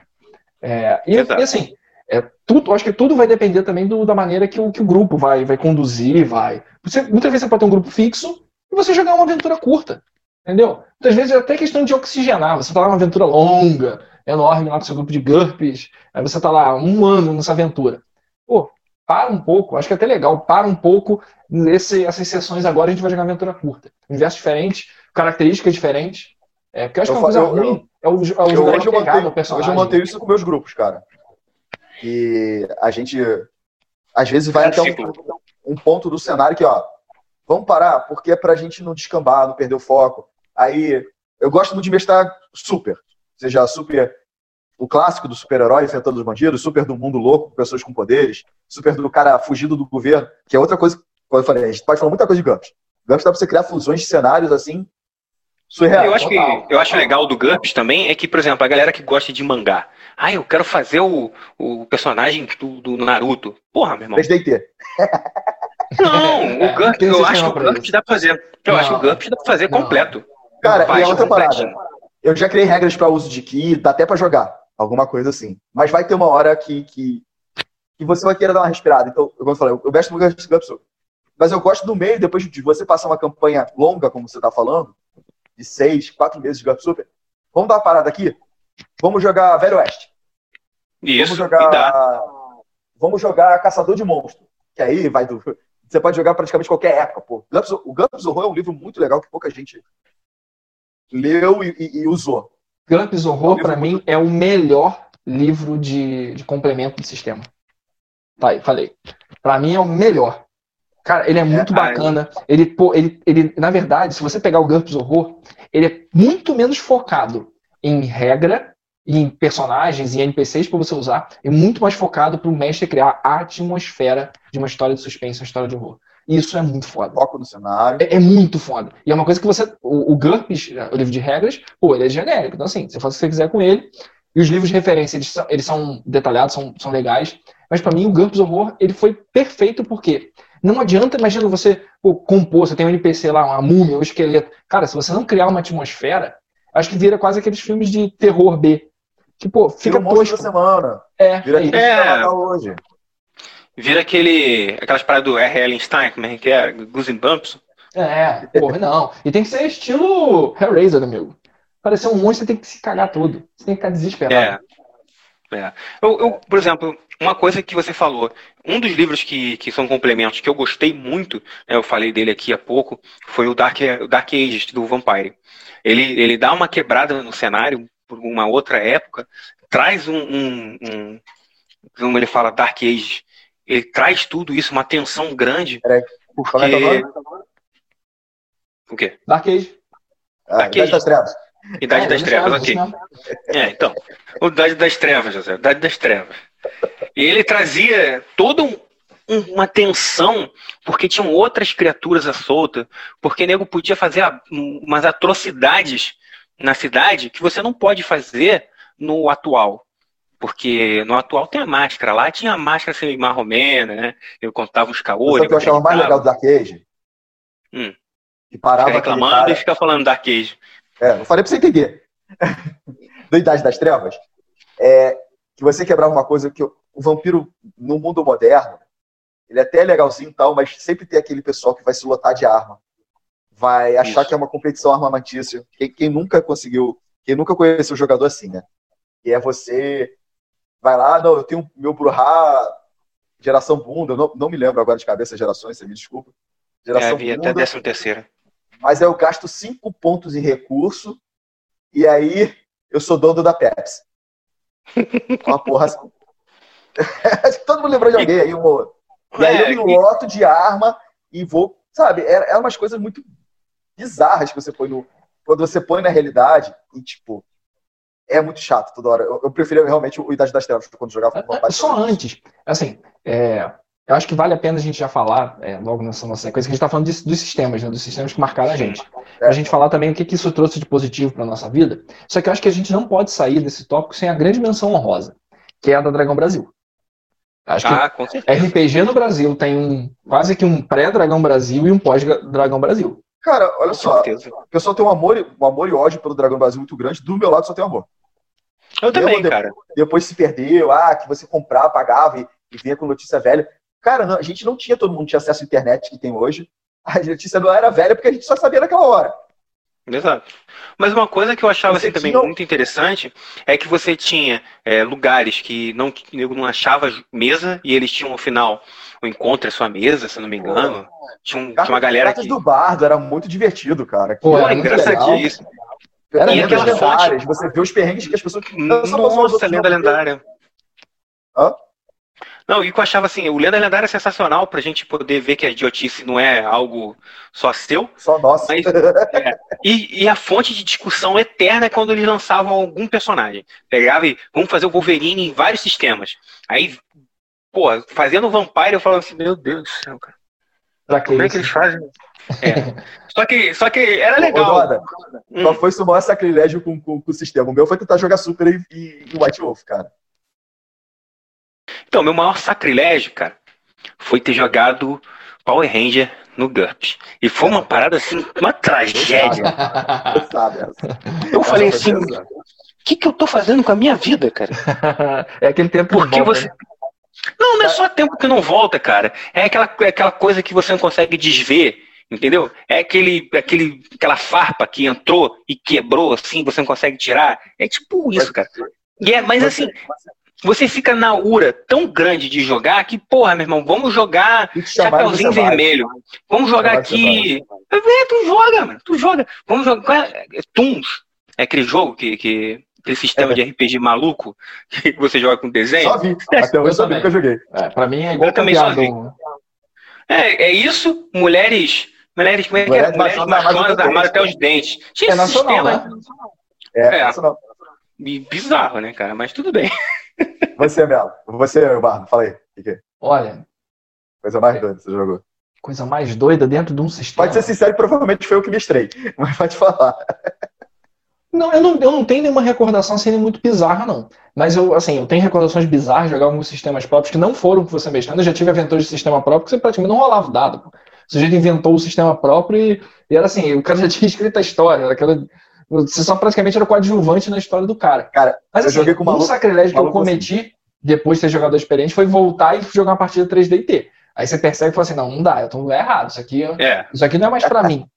É, e, e, assim, é, tudo, acho que tudo vai depender também do- da maneira que o, que o grupo vai, vai conduzir, vai. Você, muitas vezes você pode ter um grupo fixo e você jogar uma aventura curta. Entendeu? Muitas vezes é até questão de oxigenar. Você tá lá numa aventura longa, enorme lá com seu grupo de GURPS, aí você tá lá um ano nessa aventura. Pô, para um pouco, acho que é até legal, para um pouco nesse, essas sessões agora a gente vai jogar aventura curta. Universo diferente, características diferentes. É, porque eu acho Eu que uma fa- coisa eu- ruim é o, é o Eu, hoje, eu pegado mantenho, personagem. hoje eu mantenho isso com meus grupos, cara. E a gente, às vezes, vai É até um, um ponto do cenário que, ó, vamos parar, porque é pra gente não descambar, não perder o foco. Aí, eu gosto muito de mestrar super. Seja super, o clássico do super-herói enfrentando os bandidos, super do mundo louco, com pessoas com poderes, super do cara fugido do governo, que é outra coisa, como eu falei, a gente pode falar muita coisa de GURPS. GURPS dá pra você criar fusões de cenários, assim, surreal. Eu acho que eu acho legal do GURPS também é que, por exemplo, a galera que gosta de mangá. Ah, eu quero fazer o, o personagem do, do Naruto. Porra, meu irmão. 3DT. Não, o GURPS, eu acho que o GURPS dá pra fazer. Eu Não. acho que o GURPS dá pra fazer Não. completo. Cara, e é outra parada. Eu já criei regras para uso de Ki, dá até para jogar. Alguma coisa assim. Mas vai ter uma hora que, que, que você vai querer dar uma respirada. Então, como eu falei, eu gosto muito Gups. Mas eu gosto do meio, depois de você passar uma campanha longa, como você tá falando, de seis, quatro meses de Gup Super. Vamos dar uma parada aqui? Vamos jogar Velho Oeste. Isso, Vamos jogar. Vamos jogar Caçador de Monstro. Que aí vai do. Você pode jogar praticamente qualquer época, pô. O Gumps Horror é um livro muito legal que pouca gente leu e, e- e usou. GURPS É um Horror, pra mim, é o melhor livro de, de complemento do sistema. Tá aí, falei. Pra mim é o melhor. Cara, ele é muito ai. bacana. Ele, pô, ele, ele, na verdade, se você pegar o GURPS Horror, ele é muito menos focado em regra, em personagens, em NPCs pra você usar, e muito mais focado pro mestre criar a atmosfera de uma história de suspense, uma história de horror. E isso é muito foda. Foco no cenário. É, é muito foda. E é uma coisa que você. O, o GURPS, o livro de regras, pô, ele é genérico. Então, assim, você faz o que você quiser com ele. E os livros de referência, eles são, eles são detalhados, são, são legais. Mas para mim, o GURPS Horror, ele foi perfeito porque não adianta, imagina você pô, compor, você tem um NPC lá, uma múmia, um esqueleto. Cara, se você não criar uma atmosfera, acho que vira quase aqueles filmes de terror B. Que, pô, fica Vira tosco. da semana. É, Vira é É. hoje. Vira aquele, aquelas paradas do R.L. Stein, como é que é? Goosebumps. É, porra, não. E tem que ser estilo Hellraiser, amigo. Parecer um monstro, você tem que se cagar todo. Você tem que ficar desesperado. É. é. Eu, eu, por exemplo, uma coisa que você falou, um dos livros que, que são complementos que eu gostei muito, né, eu falei dele aqui há pouco, foi o Dark, o Dark Ages, do Vampire. Ele, ele dá uma quebrada no cenário por uma outra época, traz um, um, um como ele fala, Dark Ages, ele traz tudo isso, uma tensão grande, Peraí, Como é que é o porque... O quê? Dark Age. Ah, Dark Idade das Trevas. Idade É, das Trevas, ok. É, então. O Idade das Trevas, José. Idade das Trevas. E ele trazia toda um- um- uma tensão, porque tinham outras criaturas à solta, porque nego podia fazer um- umas atrocidades na cidade que você não pode fazer no atual. Porque no atual tem a máscara. Lá tinha a máscara assim, marromena, né? Eu contava os caô, Sabe o que eu achava mais legal do Dark Age? Hum. Que parava Fica reclamando cara... e fica falando Dark Age. É, eu falei pra você entender. do Idade das Trevas. É que você quebrava uma coisa que o o vampiro, no mundo moderno, ele é até legalzinho e tal, mas sempre tem aquele pessoal que vai se lotar de arma. Vai achar Isso. que é uma competição armamentícia. Quem, quem nunca conseguiu, quem nunca conheceu um jogador assim, né? E é você vai lá, não, eu tenho meu Bruhá geração bunda, não, não me lembro agora de cabeça gerações, você me desculpa. É, Geração havia até bunda, décimo terceira. mas aí eu gasto cinco pontos em recurso e aí eu sou dono da Pepsi. Uma porra assim. Todo mundo lembrou de alguém aí, um. E aí É, eu me loto de arma e vou, sabe, eram era umas coisas muito bizarras que você põe no. Quando você põe na realidade e, tipo, é muito chato toda hora. Eu, eu preferia realmente o Idade das Trevas quando jogava com É, Só antes, assim, é, eu acho que vale a pena a gente já falar, é, logo nessa nossa sequência, que a gente está falando de- dos sistemas, né, dos sistemas que marcaram a gente. Pra gente falar também o que, que isso trouxe de positivo para nossa vida. Só que eu acho que a gente não pode sair desse tópico sem a grande menção honrosa, que é a da Dragão Brasil. Acho que Ah, com certeza. RPG no Brasil tem um quase que um pré-Dragão Brasil e um pós-Dragão Brasil. Cara, olha Com só, certeza. o pessoal tem um amor, e- um amor e ódio pelo Dragão Brasil muito grande. Do meu lado só tem amor. Eu também, cara. depois se perdeu, ah, que você comprava, pagava e, e vinha com notícia velha. Cara, não, a gente não tinha, todo mundo tinha acesso à internet que tem hoje. A notícia não era velha porque a gente só sabia naquela hora. Exato. Mas uma coisa que eu achava Você assim, também tinha- muito interessante é que você tinha é, lugares que não, não achava mesa e eles tinham no final o encontro à sua mesa, se eu não me engano. Tinha, um- tinha uma galera Cartas que. do Bardo era muito divertido, cara. Pô, era é muito engraçadíssimo. Era E lendas aquela lendárias, você vê os perrengues que as pessoas. Nossa, lenda lendária. Hã? Não, e o que eu achava assim, o Lenda Lendária é sensacional pra gente poder ver que a idiotice não é algo só seu. Só nossa. Mas- E, e a fonte de discussão eterna é quando eles lançavam algum personagem. Pegava e vamos fazer o Wolverine em vários sistemas. Aí, pô, fazendo o Vampire, eu falava assim, meu Deus do céu, cara. Pra que Como é que isso? eles fazem? É. Só que, só que era Ô, legal. Doda, Hum. Qual foi o seu maior sacrilégio com, com, com o sistema? O meu foi tentar jogar Super e, e, e White Wolf, cara. Então, meu maior sacrilégio, cara, foi ter jogado Power Ranger no GURPS. E foi uma parada assim, uma tragédia. Eu falei assim, o que, que eu tô fazendo com a minha vida, cara? é aquele tempo que Porque volta, você. né? Não, não é só tempo que não volta, cara. É aquela, é aquela coisa que você não consegue desver, entendeu? É aquele, aquele, aquela farpa que entrou e quebrou, assim, você não consegue tirar. É tipo isso, cara. E é, mas assim, você fica na ura tão grande de jogar que, porra, meu irmão, vamos jogar Chapeuzinho. Vermelho. Vamos jogar aqui. É, tu joga, mano. Tu joga. Vamos jogar. é? É Toons. É aquele jogo que. que aquele sistema de RPG maluco que você joga com desenho. Só vi. Até hoje Eu só vi também. que eu joguei. É, pra mim é igual Eu também só vi. É, é isso, mulheres. Mulheres, como é que é? Mulheres Mulheres machonas armadas até os dentes. Tinha É esse nacional, sistema né? É, É. bi- bizarro, né, cara? Mas tudo bem. Você, Melo. Você, Bardo, fala aí. O que, é? Olha, Coisa mais doida que você jogou. Coisa mais doida dentro de um sistema. Pode ser sincero, provavelmente foi eu que mestrei. Mas pode falar. Não, eu não, eu não tenho nenhuma recordação sendo muito bizarra, não. Mas eu, assim, eu tenho recordações bizarras de jogar alguns sistemas próprios que não foram que você mestrando. Eu já tive aventuras de sistema próprio que você praticamente não rolava o dado. Pô. O sujeito inventou o sistema próprio e, e, era assim, o cara já tinha escrito a história. Era aquela, você só praticamente era coadjuvante na história do cara. Cara, Mas eu assim, joguei com uma um sacrilégio que eu cometi depois de ter jogado a experiência foi voltar e jogar uma partida 3D Aí você percebe e fala assim, não, não dá, eu tô errado. Isso aqui, É. isso aqui não é mais pra mim.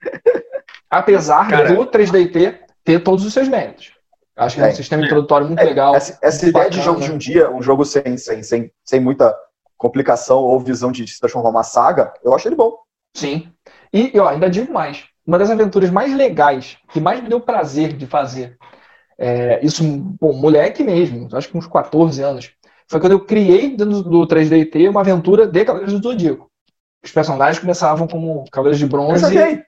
Apesar Cara. do 3DT ter todos os seus méritos. Acho que é um Tem. sistema introdutório muito É, legal. Essa, essa ideia de bacana. jogo de um dia, um jogo sem, sem, sem, sem muita complicação ou visão de se transformar uma saga, eu acho ele bom. Sim. E eu ainda digo mais. Uma das aventuras mais legais, que mais me deu prazer de fazer, é, isso, bom, moleque mesmo, acho que uns 14 anos, foi quando eu criei dentro do 3DT uma aventura de Cavaleiros do Zodíaco. Os personagens começavam como Cavaleiros de Eu Bronze. joguei.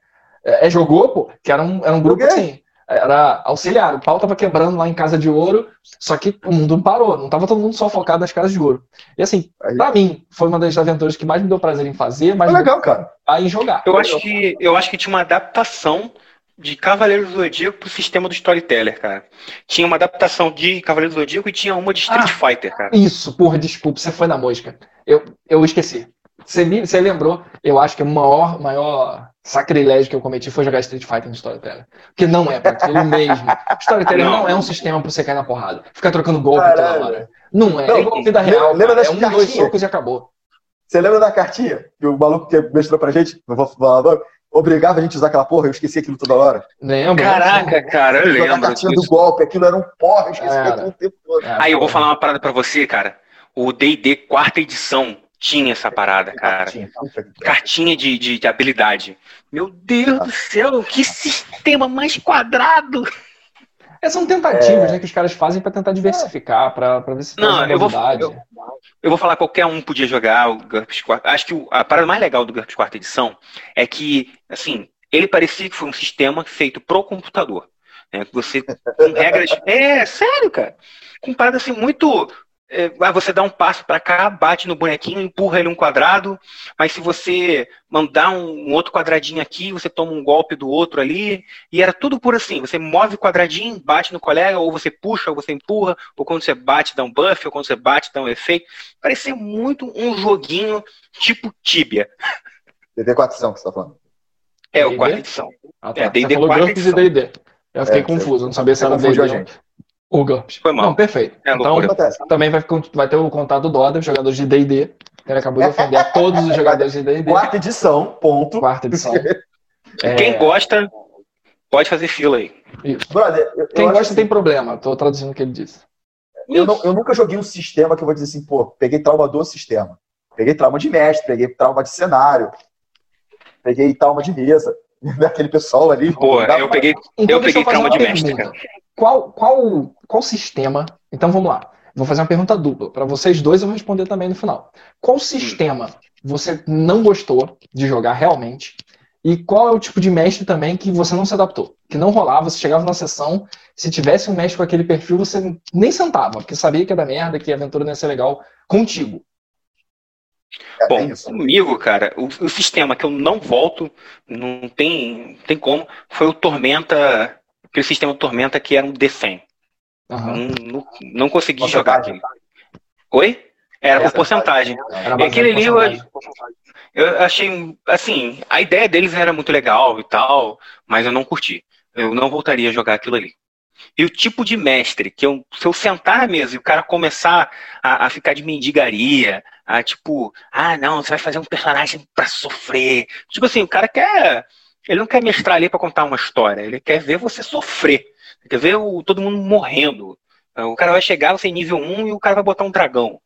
É, é, jogou, pô, que era um, era um grupo Joguei. assim. Era auxiliar. O pau tava quebrando lá em Casa de Ouro, só que o mundo não parou. Não tava todo mundo só focado nas Casas de Ouro. E assim, Aí- pra mim, foi uma das aventuras que mais me deu prazer em fazer, mas legal, cara. aí em jogar. Eu acho que eu acho que tinha uma adaptação de Cavaleiros do Zodíaco pro sistema do Storyteller, cara. Tinha uma adaptação de Cavaleiros do Zodíaco e tinha uma de Street Ah. Fighter, cara. Isso, porra, desculpa, você foi na mosca. Eu, eu esqueci. Você, me- você lembrou? Eu acho que o maior, maior sacrilégio que eu cometi foi jogar Street Fighter no Storyteller. Porque não é pra aquilo mesmo. Storyteller não. Não. é um sistema pra você cair na porrada. Ficar trocando golpe toda hora. Não é. Não, é igual vida real. lembra cara. das é um, dois socos e acabou. Você lembra da cartinha que o maluco que mestrou pra gente, não vou falar, não, obrigava a gente a usar aquela porra, eu esqueci aquilo toda hora. Lembra? Caraca, cara, eu Jogar a lembro cartinha do golpe, aquilo era um porra, eu esqueci aquilo o tempo todo. É, Aí eu vou falar uma parada pra você, cara. O D&D quarta edição tinha essa parada, cara. Cartinha, de, de, de habilidade. Meu Deus do céu, que sistema mais quadrado! É, são tentativas né, que os caras fazem pra tentar diversificar, pra, pra ver se Não, traz uma eu vou- eu- Eu vou falar, qualquer um podia jogar o GURPS quarta. Acho que o- a parada mais legal do GURPS quarta edição é que, assim, ele parecia que foi um sistema feito pro computador. Né? Que Você, com regras. É, sério, cara. Com parada assim, muito. É, ah, você dá um passo pra cá, bate no bonequinho, empurra ele um quadrado, mas se você mandar um, um outro quadradinho aqui, você toma um golpe do outro ali, e era tudo por assim, você move o quadradinho, bate no colega, ou você puxa, ou você empurra, ou quando você bate dá um buff, ou quando você bate dá um efeito. Parecia muito um joguinho tipo Tibia. DD4 que você tá falando. É, o D&D? quarta edição. Ah, É, tá. D&D Você falou quarta GURPS e edição. D&D. Eu fiquei É, confuso, não sabia se Você era D&D a ou GURPS. Foi mal. Não, perfeito. É então, também vai, vai ter o contato do Doda, os jogadores de D&D. Ele acabou de ofender todos os jogadores de D&D. Quarta edição, ponto. Quarta edição. É, Quem gosta, pode fazer fila aí. isso. Brother, eu, Quem eu gosta assim, tem problema. Tô traduzindo o que ele disse. eu, não- eu nunca joguei um sistema que eu vou dizer assim, pô, peguei trauma do sistema. Peguei trauma de mestre, peguei trauma de cenário, peguei trauma de mesa. Daquele pessoal ali. Pô, eu pra- peguei, Então, eu peguei trauma uma de mestre, cara. Qual, qual, qual sistema... Então, vamos lá. Vou fazer uma pergunta dupla. Para vocês dois, eu vou responder também no final. Qual sistema você não gostou de jogar realmente? E qual é o tipo de mestre também que você não se adaptou? Que não rolava, você chegava na sessão, se tivesse um mestre com aquele perfil, você nem sentava, porque sabia que ia dar merda, que a aventura não ia ser legal contigo. É, Bom, comigo, cara, o, o sistema que eu não volto, não tem, não tem como, foi o Tormenta, aquele sistema do Tormenta que era um D100. Aham. Não, não, não consegui jogar aquele. Oi? Era por Porcentagem. porcentagem. Era E aquele eu- porcentagem. Eu achei, assim, a ideia deles era muito legal e tal, mas eu não curti. Eu não voltaria a jogar aquilo ali. E o tipo de mestre, que eu, se eu sentar na mesa e o cara começar a, a ficar de mendigaria, a tipo, ah, não, você vai fazer um personagem pra sofrer. Tipo assim, o cara quer. Ele não quer mestrar ali pra contar uma história, ele quer ver você sofrer. Ele quer ver o, todo mundo morrendo. O cara vai chegar, você é nível 1 e o cara vai botar um dragão.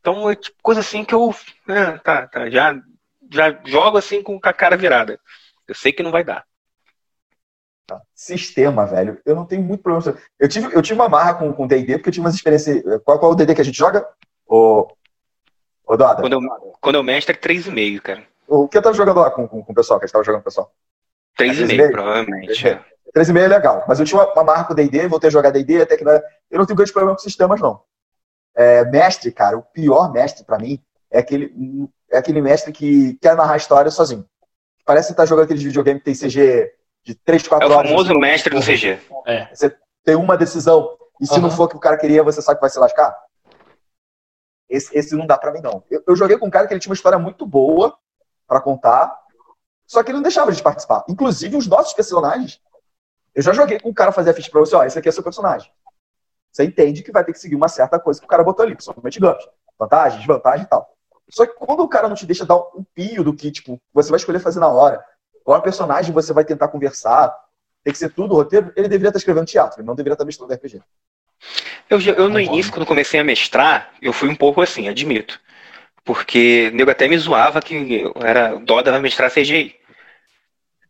Então é tipo coisa assim que eu. É, tá, tá, já, já jogo assim com a cara virada. Eu sei que não vai dar. Sistema, velho. Eu não tenho muito problema. Eu tive, eu tive uma marra com o D&D, porque eu tive umas experiências... Qual, qual é o D&D que a gente joga? O, o Doda? Quando eu, quando eu mestre, é 3,5, cara. O que eu tava jogando lá com, com, com o pessoal, que a gente tava jogando com o pessoal? 3,5, 3,5? provavelmente. é. 13,5 é legal, mas eu tinha uma, uma marra com o D&D, voltei a jogar D&D, até que não era... Eu não tenho grande problema com sistemas, não. É, mestre, cara, o pior mestre pra mim é aquele... é aquele mestre que quer narrar a história sozinho. Parece que tá jogando aqueles videogame que tem CG de 3, 4 É o horas. famoso mestre do CG. Você tem uma decisão e se Aham. não for o que o cara queria, você sabe que vai se lascar? Esse, esse não dá pra mim, não. Eu, eu joguei com um cara que ele tinha uma história muito boa pra contar, só que ele não deixava de participar. Inclusive, os nossos personagens, eu já joguei com o cara fazer a ficha pra você, ó, esse aqui é seu personagem. Você entende que vai ter que seguir uma certa coisa que o cara botou ali, principalmente ganchos. Vantagem, desvantagem e tal. Só que quando o cara não te deixa dar um pio do que, tipo, você vai escolher fazer na hora, qual personagem você vai tentar conversar, tem que ser tudo roteiro, ele deveria estar escrevendo teatro, ele não deveria estar mestrando RPG. Eu, eu no início, quando comecei a mestrar, eu fui um pouco assim, admito. Porque o nego até me zoava que era Doda vai mestrar CGI.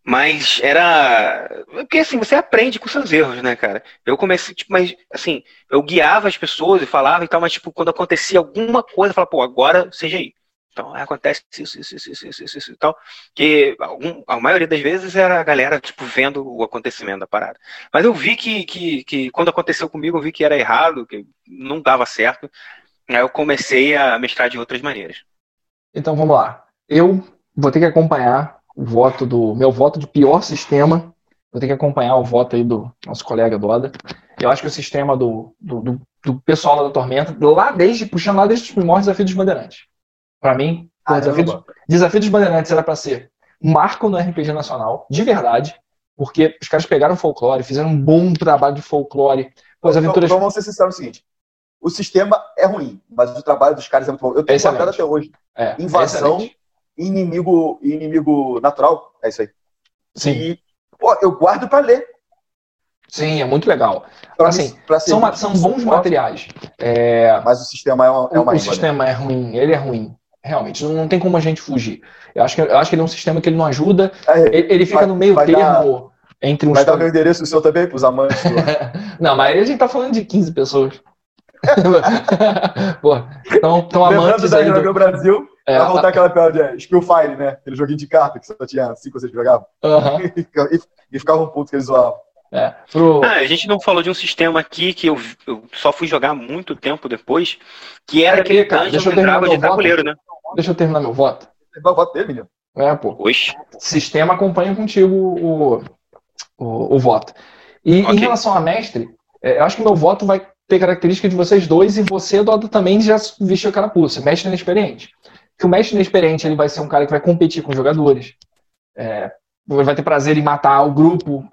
Mas era. Porque assim, você aprende com seus erros, né, cara? Eu comecei, tipo, mas assim, eu guiava as pessoas e falava e tal, mas tipo, quando acontecia alguma coisa, eu falava, pô, agora CGI. Então, acontece isso, isso, isso, isso, isso, isso e tal. Que algum- a maioria das vezes era a galera, tipo, vendo o acontecimento da parada. Mas eu vi que, que, que quando aconteceu comigo, eu vi que era errado, que não dava certo. Aí eu comecei a mestrar de outras maneiras. Então vamos lá. Eu vou ter que acompanhar o voto do. Meu voto de pior sistema. Vou ter que acompanhar o voto aí do nosso colega Doda. Eu acho que o sistema do, do, do, do pessoal lá da Tormenta, lá desde, puxando lá desde os primórdios desafio dos bandeirantes. Pra mim, o desafio, dos, desafio dos bandeirantes era pra ser um marco no RPG nacional, de verdade, porque os caras pegaram folclore, fizeram um bom trabalho de folclore. Pô, as aventuras. Então, vamos ser sinceros no seguinte: o sistema é ruim, mas o trabalho dos caras é muito bom. Eu tenho Excelente. guardado até hoje. É, Invasão excelente. inimigo, inimigo natural. É isso aí. Sim, E, pô, eu guardo pra ler. sim, é muito legal. Pra Assim, pra São, de são bons materiais. É, Mas o sistema é uma, é o, uma o né? sistema é ruim, ele é ruim. Realmente, não, não tem como a gente fugir. Eu acho que, eu acho que ele é um sistema que ele não ajuda, É, ele, ele fica Vai- no meio termo entre um vai dar meu endereço o seu também pros amantes do... Não, mas a gente tá falando de 15 pessoas. Pô, Lembrando amantes da do, Brasil, é, vai voltar aquela piada de é, Spellfire, né? Aquele joguinho de carta que só tinha cinco ou seis que jogavam. aham, E, e ficavam putos que eles zoavam. é, pro, Ah, a gente não falou de um sistema aqui que eu, eu só fui jogar muito tempo depois, que era aquele cara, Dungeons deixa eu terminar meu de tabuleiro, né? deixa eu terminar meu voto. Vai o voto dele, menino. É, pô. Oxe. sistema acompanha contigo o, o, o voto. E Ok. em relação a mestre, é, eu acho que meu voto vai ter característica de vocês dois e você, Dodo, também já vestiu a carapuça. Mestre inexperiente. Que o mestre inexperiente ele vai ser um cara que vai competir com os jogadores. É, vai ter prazer em matar o grupo.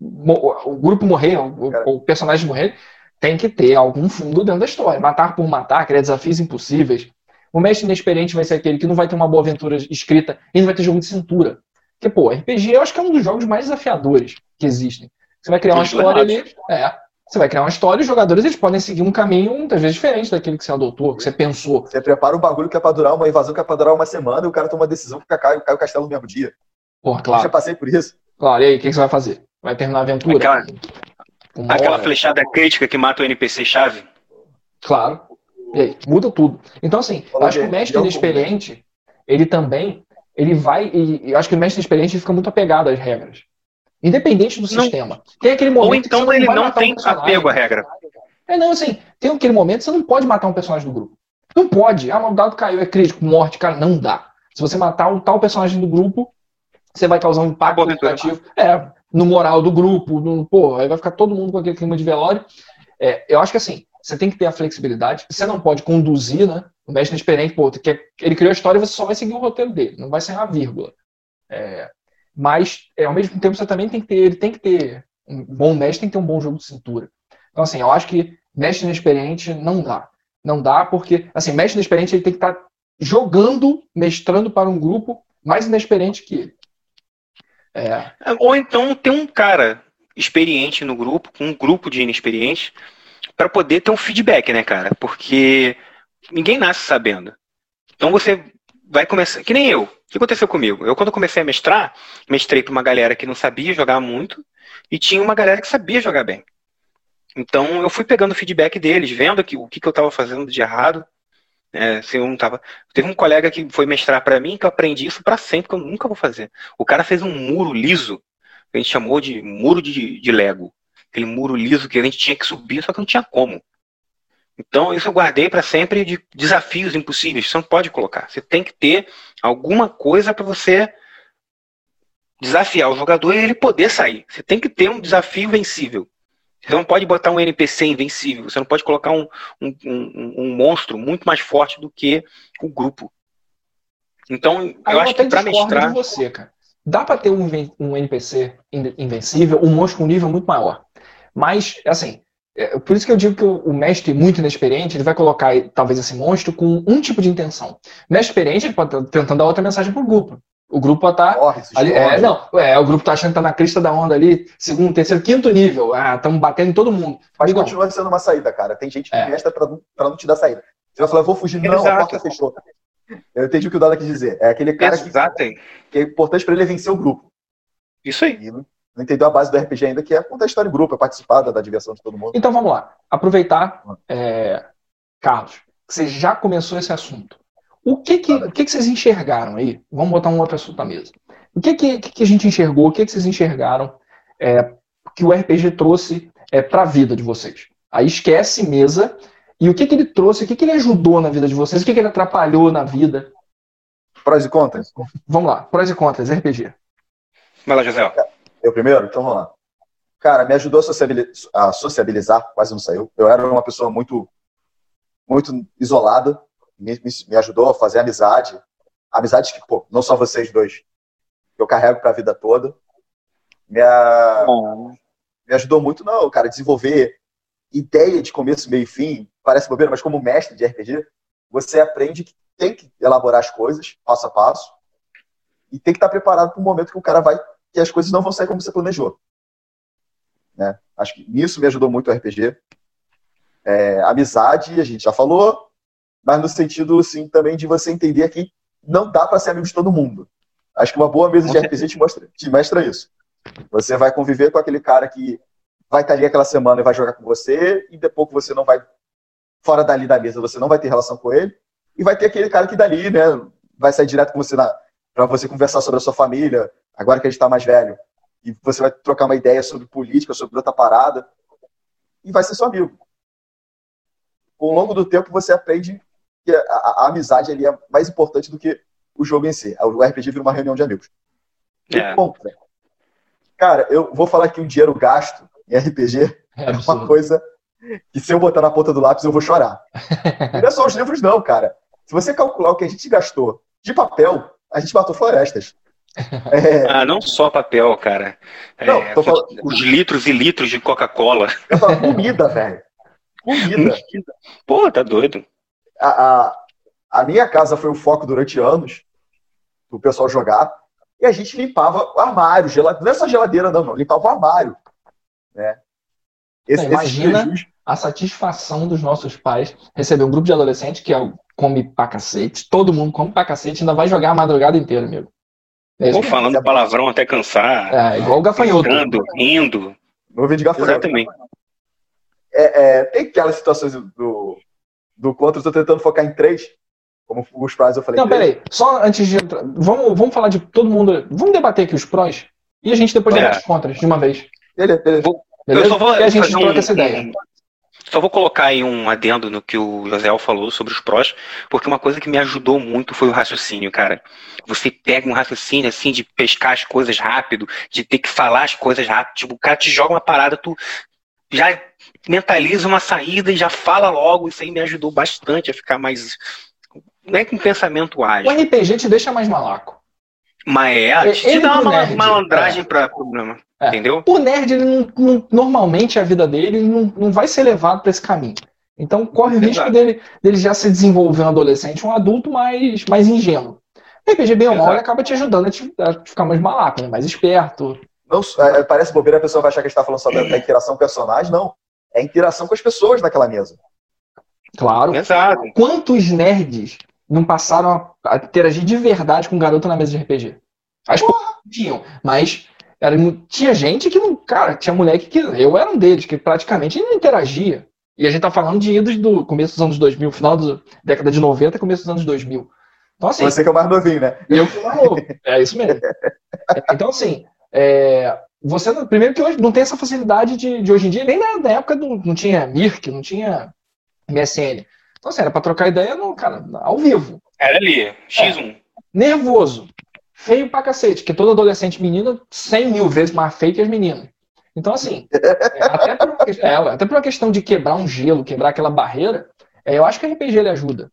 Mo- o grupo morrer, o, o- personagem morrer, tem que ter algum fundo dentro da história. Matar por matar, criar desafios impossíveis. O mestre inexperiente vai ser aquele que não vai ter uma boa aventura escrita e não vai ter jogo de cintura. Porque, pô, RPG eu acho que é um dos jogos mais desafiadores que existem. Você vai criar uma história ali. É. Você vai criar uma história e os jogadores eles podem seguir um caminho muitas vezes diferente daquele que você adotou, que você pensou. Você prepara um bagulho que é pra durar uma invasão que é pra durar uma semana e o cara toma uma decisão que cai, cai o castelo no mesmo dia. Pô, Eu já claro. passei por isso. Claro, e aí, o que que você vai fazer? Vai terminar a aventura? Aquela- Aquela hora? flechada crítica que mata o NPC-chave. Claro. E aí, muda tudo. Então, assim, eu acho que o mestre inexperiente, ele também, ele vai, e eu acho que o mestre inexperiente fica muito apegado às regras. Independente do Não. sistema. Tem aquele momento Ou que então você ele não um tem personagem. apego à regra. É, não, assim, tem aquele momento que você não pode matar um personagem do grupo. Não pode. Ah, o dado caiu, é crítico, morte, cara, não dá. Se você matar um tal personagem do grupo, você vai causar um impacto negativo. É, no moral do grupo, no, pô, aí vai ficar todo mundo com aquele clima de velório. É, eu acho que assim, você tem que ter a flexibilidade, você não pode conduzir, né? O mestre inexperiente, pô, que ele criou a história e você só vai seguir o roteiro dele, não vai ser uma vírgula. É, mas, é, ao mesmo tempo, você também tem que ter, ele tem que ter, um bom mestre tem que ter um bom jogo de cintura. Então, assim, eu acho que mestre inexperiente não dá. Não dá porque, assim, mestre inexperiente ele tem que estar jogando, mestrando para um grupo mais inexperiente que ele. É, Ou então tem um cara experiente no grupo, com um grupo de inexperientes, para poder ter um feedback, né, cara? Porque ninguém nasce sabendo. Então você vai começar. Que nem eu. O que aconteceu comigo? Eu, quando comecei a mestrar, mestrei para uma galera que não sabia jogar muito e tinha uma galera que sabia jogar bem. Então eu fui pegando o feedback deles, vendo que, o que, que eu estava fazendo de errado. né, se eu não tava... Teve um colega que foi mestrar para mim que eu aprendi isso para sempre, que eu nunca vou fazer. O cara fez um muro liso, que a gente chamou de muro de, de Lego. Aquele muro liso que a gente tinha que subir, só que não tinha como. Então, isso eu guardei para sempre de desafios impossíveis. Você não pode colocar. Você tem que ter alguma coisa para você desafiar o jogador e ele poder sair. Você tem que ter um desafio vencível. Você não pode botar um NPC invencível. Você não pode colocar um, um, um, um monstro muito mais forte do que o grupo. Então, eu, acho que para mestrar. De você, cara. Dá para ter um, um NPC invencível, um monstro com um nível muito maior. Mas, assim, é, por isso que eu digo que o, mestre muito inexperiente, ele vai colocar talvez esse monstro com um tipo de intenção. O mestre experiente, ele pode estar tentando dar outra mensagem pro grupo. O grupo está ali, é, não, é, o grupo tá achando que tá na crista da onda ali, segundo, terceiro, quinto nível. Ah, estamos batendo em todo mundo. Mas continua sendo uma saída, cara. Tem gente que é. para não te dar saída. Você vai falar, vou fugir, não, Exato. a porta fechou. Eu entendi o que o Dada quis dizer. É aquele cara que, que, é importante para ele vencer o grupo. Isso aí. E não, entendeu a base do RPG ainda, que é contar a história em grupo, é participar da, da diversão de todo mundo. Então vamos lá. Aproveitar, é, Carlos, que você já começou esse assunto. O que que, o que que vocês enxergaram aí? Vamos botar um outro assunto na mesa. O que que, que a gente enxergou? O que que vocês enxergaram é, que o RPG trouxe é, para a vida de vocês? Aí esquece mesa e o que que ele trouxe, o que que ele ajudou na vida de vocês, o que que ele atrapalhou na vida? Prós e contras? Vamos lá, prós e contras, RPG. Vai lá, José. Eu primeiro? Então vamos lá. Cara, me ajudou a sociabilizar, a sociabilizar, quase não saiu. Eu era uma pessoa muito, muito isolada, me, me ajudou a fazer amizade. Amizades que, pô, não só vocês dois, eu carrego para a vida toda. Me, a... me ajudou muito, não, cara, desenvolver ideia de começo, meio e fim. Parece bobeira, mas como mestre de RPG, você aprende que tem que elaborar as coisas passo a passo e tem que estar preparado para o momento que o cara vai que as coisas não vão sair como você planejou. Né? Acho que nisso me ajudou muito o RPG. É, amizade, a gente já falou, mas no sentido assim, também de você entender que não dá para ser amigo de todo mundo. Acho que uma boa mesa de RPG te, mostra, te mostra isso. Você vai conviver com aquele cara que vai estar ali aquela semana e vai jogar com você, e depois que você não vai, fora dali da mesa, você não vai ter relação com ele, e vai ter aquele cara que dali, né, vai sair direto com você para você conversar sobre a sua família, agora que a gente está mais velho. E você vai trocar uma ideia sobre política, sobre outra parada, e vai ser seu amigo. Ao longo do tempo, você aprende que a, a, a, amizade ali é mais importante do que o jogo em si. O RPG vira uma reunião de amigos. É. Contra. Cara, eu vou falar que o dinheiro gasto em RPG é, é uma coisa que se eu botar na ponta do lápis eu vou chorar. não é só os livros, não, cara. Se você calcular o que a gente gastou de papel, a gente matou florestas. É... Ah, não só papel, cara. Não, é, falando... Os litros e litros de Coca-Cola. Comida, velho. Comida. Pô, tá doido a, a, a minha casa foi o foco durante anos do pessoal jogar. E a gente limpava o armário, geladeira, não é só geladeira, não, não limpava o armário. Né? Esse, imagina a satisfação dos nossos pais receber um grupo de adolescentes que é, come pra cacete, todo mundo come pra cacete, ainda vai jogar a madrugada inteira, amigo. É Ou falando é palavrão até cansar. É, igual o gafanhoto. Rindo, rindo. Vou ver de gafanhoto. Exatamente. É, é, tem aquelas situações do, do contra, eu tô tentando focar em três. Como os prós eu falei. Não, peraí. Só antes de entrar. Vamos, vamos falar de todo mundo. Vamos debater aqui os prós. E a gente depois é. debate os contras de uma vez. Beleza, beleza. beleza? Eu só vou e a gente troca um, essa ideia. Só vou colocar aí um adendo no que o José falou sobre os prós, porque uma coisa que me ajudou muito foi o raciocínio, cara. Você pega um raciocínio assim de pescar as coisas rápido, de ter que falar as coisas rápido. Tipo, o cara te joga uma parada, tu já mentaliza uma saída e já fala logo. Isso aí me ajudou bastante a ficar mais. Não é com pensamento ágil. O RPG te deixa mais malaco. Mas é, te, te dá uma nerd, malandragem é. para problema. É. Entendeu? O nerd, ele não, não, normalmente a vida dele não, não vai ser levado para esse caminho. Então corre o risco dele, dele já se desenvolver um adolescente, um adulto mais, mais ingênuo. O RPG bem ou mal, ele acaba te ajudando a, te, a ficar mais malaco, né? mais esperto. Não, é, parece bobeira, a pessoa vai achar que a gente está falando só da, da interação personagem, não. É a interação com as pessoas naquela mesa. Claro. Exato. Quantos nerds não passaram a, interagir de verdade com um garoto na mesa de RPG? Acho que tinham, mas era, tinha gente que não. Cara, tinha moleque que. Eu era um deles, que praticamente não interagia. E a gente tá falando de idos do começo dos anos 2000, final da década de 90, começo dos anos 2000. Então, assim, Você que é o mais novinho, né? Eu que novo. É isso mesmo. Então, assim, é, você, primeiro que hoje não tem essa facilidade de, de hoje em dia, nem na, na época do, não tinha Mirk, não tinha MSN. Então, assim, era pra trocar ideia no, cara, ao vivo. Era ali, X1. Nervoso. Feio pra cacete, que todo adolescente menino 100 mil vezes mais feio que as meninas. Então, assim, é, até, por uma, é, até por uma questão de quebrar um gelo, quebrar aquela barreira, é, eu acho que o RPG ele ajuda.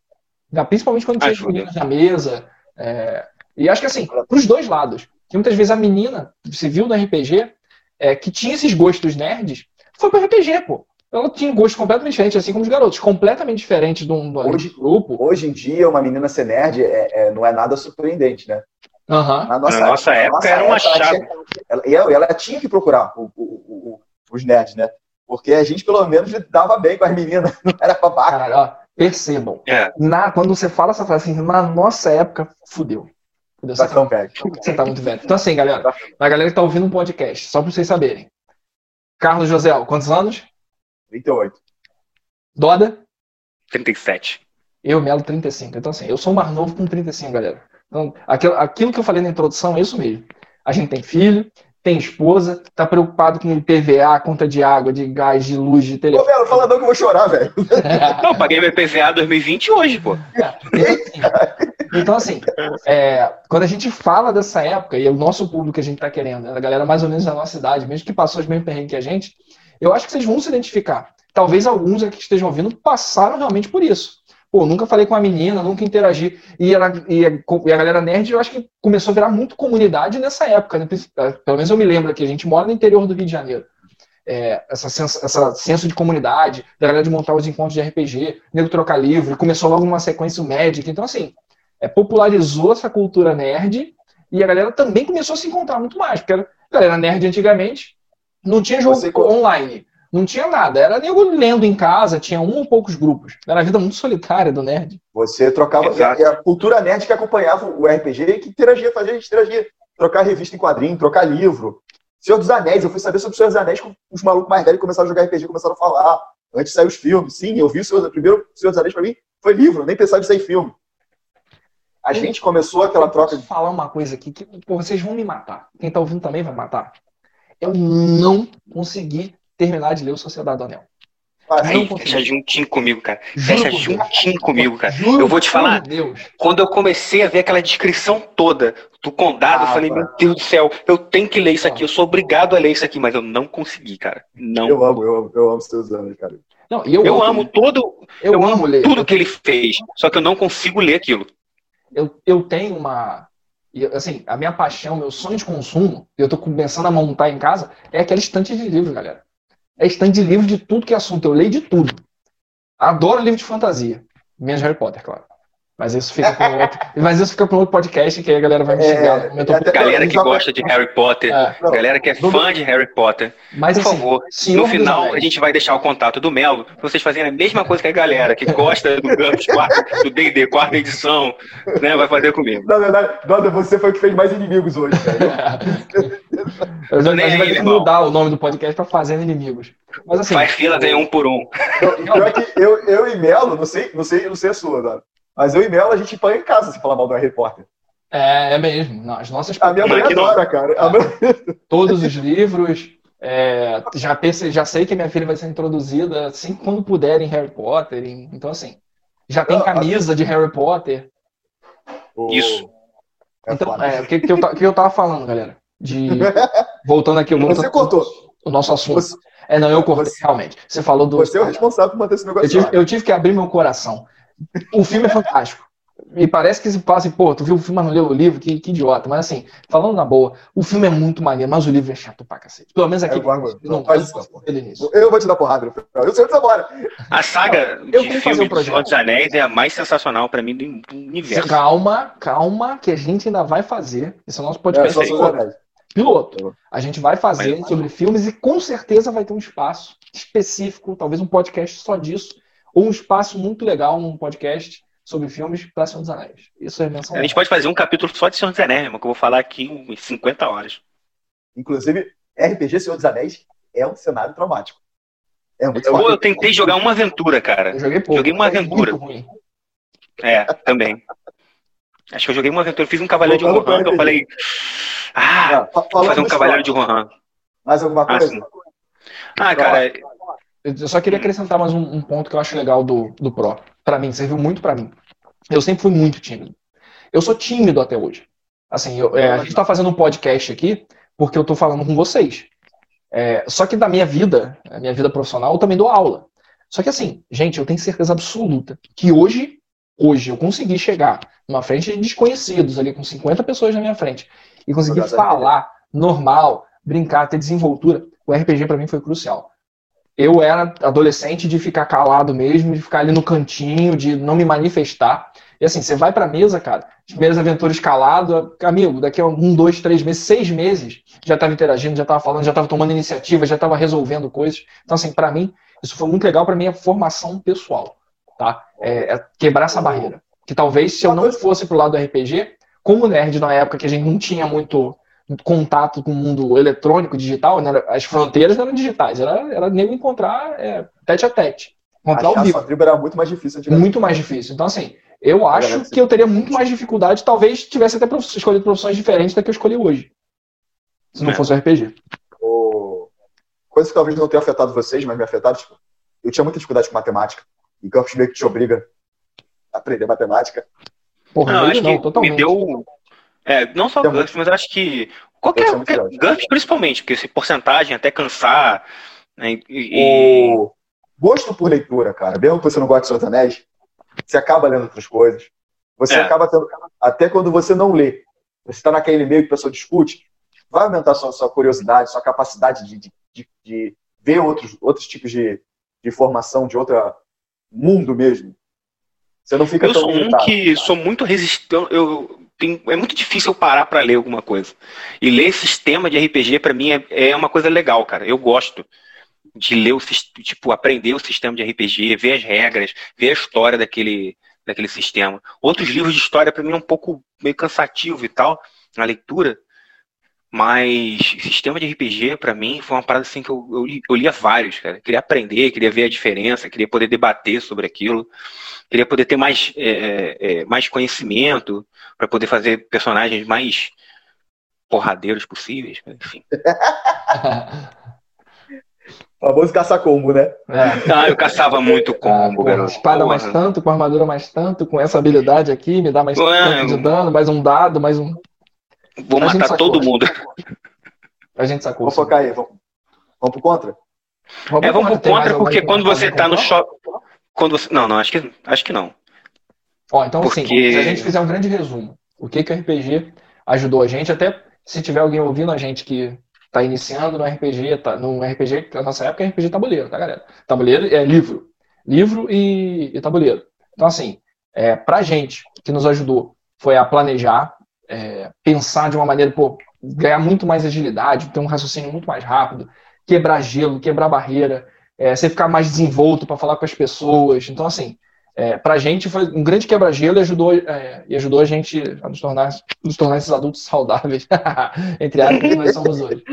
Principalmente quando tinha as meninas na mesa. é, e acho que, assim, pros dois lados. Que muitas vezes a menina se viu no RPG é, que tinha esses gostos nerds, foi pro RPG, pô. Ela tinha um gosto completamente diferente, assim como os garotos, completamente diferentes de um, Hoje- grupo. Hoje em dia, uma menina ser nerd é, é- não é nada surpreendente, né? Aham. Na Na nossa época era uma chave. ela, e ela, ela tinha que procurar o- o- o- os nerds, né? Porque a gente, pelo menos, dava bem com as meninas, não era babaca. Caralho, ó, percebam. É. Na, quando você fala essa frase assim, na nossa época, fudeu. Fudeu, Tá você, tão velho. você tá muito velho. Então, assim, galera, a galera que tá ouvindo um podcast, só pra vocês saberem. Carlos José, quantos anos? 38. Doda? 37. Eu, Melo, 35. Então, assim, eu sou mais novo com 35, galera. Então, aquilo, aquilo que eu falei na introdução é isso mesmo. A gente tem filho, tem esposa, tá preocupado com IPVA, conta de água, de gás, de luz, de Ô, telefone. velho, fala não que eu vou chorar, velho. Não, eu paguei meu PVA 2020 hoje, pô. Então, assim, é, quando a gente fala dessa época, e é o nosso público que a gente está querendo, né, a galera mais ou menos da nossa idade, mesmo que passou os mesmos perrengues que a gente, eu acho que vocês vão se identificar. Talvez alguns aqui que estejam ouvindo passaram realmente por isso. Pô, nunca falei com uma menina, nunca interagi. E, ela, e, a, e a galera nerd, eu acho que começou a virar muito comunidade nessa época. Né? Pelo menos eu me lembro que a gente mora no interior do Rio de Janeiro. É, essa, senso, essa senso de comunidade, da galera de montar os encontros de RPG, nego trocar livro, começou logo uma sequência Magic. Então, assim, é, popularizou essa cultura nerd e a galera também começou a se encontrar muito mais, porque a galera nerd antigamente não tinha jogo Você- online, não tinha nada, era nego lendo em casa, tinha um ou poucos grupos. Era a vida muito solitária do nerd. Você trocava. E a cultura nerd que acompanhava o RPG e que interagia, fazia a gente interagir. Trocar revista em quadrinho, trocar livro. Senhor dos Anéis, eu fui saber sobre o Senhor dos Anéis com os malucos mais velhos começaram a jogar RPG, começaram a falar. Antes de sair os filmes. Sim, eu vi o Senhor, o primeiro Senhor dos Anéis pra mim foi livro, nem pensava em sair filme. A gente começou aquela Eu troca posso falar uma coisa aqui que pô, vocês vão me matar. Quem tá ouvindo também vai matar. Eu não consegui terminar de ler o Sociedade do Anel. Ah, Aí, fecha juntinho comigo, cara. Juro Fecha juntinho comigo, cara. Juro Eu vou te falar, Deus. quando eu comecei a ver aquela descrição toda do condado, eu Ah, falei, mano. meu Deus do céu, eu tenho que ler isso aqui, eu sou obrigado a ler isso aqui, mas eu não consegui, cara. Não. Eu amo, eu amo, eu amo dos Anéis, cara. Não, eu, Eu amo todo, eu, eu amo amo ler. tudo que ele fez, só que eu não consigo ler aquilo. eu, eu tenho uma. E, Assim, a minha paixão, meu sonho de consumo, eu tô começando a montar em casa, é aquela estante de livros, galera. É estante de livros de tudo que é assunto. Eu leio de tudo. Adoro livro de fantasia. Menos Harry Potter, claro. Mas isso fica para um outro, mas isso fica para um outro podcast que aí a galera vai me É, xingar. é até- Galera que gosta de Harry Potter, É, Não, galera que é fã de Harry Potter, mas por assim, favor, no final a gente vai deixar o contato do Melo, pra vocês fazerem a mesma coisa que a galera que gosta do Gambit quarta, do D&D quarta edição, né, vai fazer comigo. Na verdade, Doda, você foi o que fez mais inimigos hoje, velho. Eu já- nem a gente vai mudar o nome do podcast para Fazendo Inimigos. Mas assim, Faz fila, ganha um por um. Pior que eu, eu e Melo, não sei, não sei, não sei a sua, Doda. Mas eu e Melo, a gente põe em casa se falar mal do Harry Potter. é, é mesmo. Não, as nossas A minha Não, mãe adora, cara. A minha- todos os livros. é, já, pense, já sei que minha filha vai ser introduzida assim quando puder em Harry Potter. em- então, assim, já tem Não, camisa de Harry Potter. Isso. É Então, é, o que, que, eu, que eu tava falando, galera? De. Voltando aqui, voltando Você cortou. o nosso assunto. Você, É, não, eu cortei, Você- realmente. Você falou do. você é o responsável por manter esse negócio. Eu tive, eu tive que abrir meu coração. O filme é fantástico. E parece que se passa assim, pô, tu viu o filme, mas não leu o livro, que, que idiota. Mas assim, falando na boa, o filme é muito maneiro, mas o livro é chato pra cacete. Pelo menos aqui. É, vai. não, Não faz eu isso, nisso. Eu vou te dar porrada, Rafael. Eu você mora. A saga Eu tenho de que fazer filme um do projeto. Senhor dos Anéis é a mais sensacional pra mim do universo. Calma, calma, que a gente ainda vai fazer. Esse é o nosso É, podcast Anéis. piloto. A gente vai fazer Mas- sobre filmes e com certeza vai ter um espaço específico, talvez um podcast só disso, um espaço muito legal, um podcast sobre filmes para Senhor dos Anéis. Isso é menção. A gente pode fazer um capítulo só de Senhor dos Anéis, irmão, que eu vou falar aqui em 50 horas. Inclusive, RPG Senhor dos Anéis é um cenário traumático. É muito Eu, eu tentei jogar uma aventura, cara. Eu joguei pouco. Joguei uma é aventura. É, também. Acho que eu joguei uma aventura, fiz um Cavaleiro de Voltando Rohan, pro que eu falei. Ah, Ah, fa- vou fazer um Cavaleiro de Rohan. Mais alguma Ah, coisa? sim. Ah, cara, Eu só queria acrescentar mais um, um ponto que eu acho legal do, do Pro. Para mim, serviu muito para mim. Eu sempre fui muito tímido. Eu sou tímido até hoje. Assim, eu, é, a gente está fazendo um podcast aqui porque eu estou falando com vocês. É, só que da minha vida, a minha vida profissional, eu também dou aula. Só que assim, gente, eu tenho certeza absoluta que hoje, hoje eu consegui chegar numa frente de desconhecidos ali com 50 pessoas na minha frente e conseguir falar normal, brincar, ter desenvoltura. O RPG para mim foi crucial. Eu era adolescente de ficar calado mesmo, de ficar ali no cantinho, de não me manifestar. E assim, você vai pra mesa, cara, as primeiras aventuras calado, amigo, daqui a um, dois, três meses, seis meses, já estava interagindo, já estava falando, já estava tomando iniciativa, já estava resolvendo coisas. Então, assim, para mim, isso foi muito legal para minha formação pessoal, tá? É, é quebrar essa barreira. Que talvez se eu não fosse pro lado do RPG, como nerd na época que a gente não tinha muito contato com o mundo eletrônico, digital, né? as fronteiras eram digitais, era, era nem encontrar é, tete a tete. Encontrar Achar o vivo. tribo era muito mais difícil. Muito mais difícil. Então, assim, eu acho que eu teria muito mais dificuldade, talvez tivesse até escolhido profissões diferentes da que eu escolhi hoje. Se não é. fosse o RPG. O... Coisa que talvez não tenha afetado vocês, mas me afetado, tipo, eu tinha muita dificuldade com matemática. E Campos meio que te obriga a aprender matemática. Porra, não, acho não, que totalmente. me deu é, não só o GURPS, mas acho que qualquer, qualquer GURPS principalmente, porque esse porcentagem até cansar. Né, e... O gosto por leitura, cara, mesmo que você não goste de Senhor Anéis, você acaba lendo outras coisas. Você é. acaba tendo. Até quando você não lê, você está naquele meio que a pessoa discute, vai aumentar sua, sua curiosidade, sua capacidade de, de, de, de ver outros, outros tipos de, de informação, de outro mundo mesmo. Você não fica eu tão sou um que sou muito resistente. Eu, tem, é muito difícil eu parar para ler alguma coisa. E ler sistema de RPG, para mim, é, é uma coisa legal, cara. Eu gosto de ler o tipo, aprender o sistema de RPG, ver as regras, ver a história daquele, daquele sistema. Outros livros de história, para mim, é um pouco meio cansativo e tal, na leitura. Mas sistema de RPG, para mim, foi uma parada assim que eu, eu, eu, lia vários, cara. Queria aprender, queria ver a diferença, queria poder debater sobre aquilo, queria poder ter mais, é, é, é mais conhecimento para poder fazer personagens mais porradeiros possíveis, enfim. famoso caça-combo, né? É. Ah, eu caçava muito combo, ah, garoto. Espada Porra. mais tanto, com armadura mais tanto, com essa habilidade aqui, me dá mais tanto de dano, mais um dado, mais um. Vou a matar todo mundo. A gente sacou. Vamos focar aí. Vamos, vamos pro contra? Vamos é, vamos pro contra, porque quando você tá no shopping. Quando você... Não, não, acho que, acho que não. Ó, então, assim, porque... assim, se a gente fizer um grande resumo, o que, que o RPG ajudou a gente, até se tiver alguém ouvindo a gente que tá iniciando no RPG, tá, no RPG, na nossa época é RPG tabuleiro, tá, galera? Tabuleiro é livro. Livro e, e tabuleiro. Então, assim, é, pra gente, que nos ajudou foi a planejar, é, pensar de uma maneira, pô, ganhar muito mais agilidade, ter um raciocínio muito mais rápido, quebrar gelo, quebrar barreira, é, você ficar mais desenvolto para falar com as pessoas. Então, assim, é, para a gente foi um grande quebra-gelo e ajudou, é, e ajudou a gente a nos tornar, nos tornar esses adultos saudáveis, entre aspas, que nós somos hoje.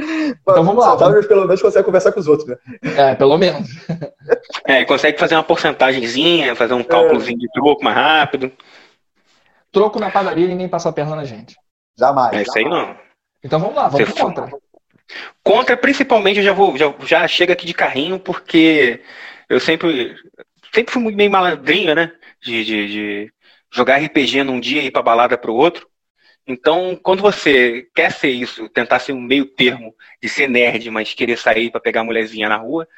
Então vamos lá. Saudáveis vamos... pelo menos consegue conversar com os outros, né? É, pelo menos. É, consegue fazer uma porcentagemzinha, fazer um cálculozinho de troco mais rápido. Troco na padaria e ninguém passa a perna na gente. Jamais. É isso aí não. Então vamos lá, vamos contra. Contra, principalmente, eu já vou, já, já chego aqui de carrinho, porque eu sempre, sempre fui meio malandrinho, né? De, de, de jogar RPG num dia e ir pra balada pro outro. Então, quando você quer ser isso, tentar ser um meio termo de ser nerd, mas querer sair para pegar a mulherzinha na rua,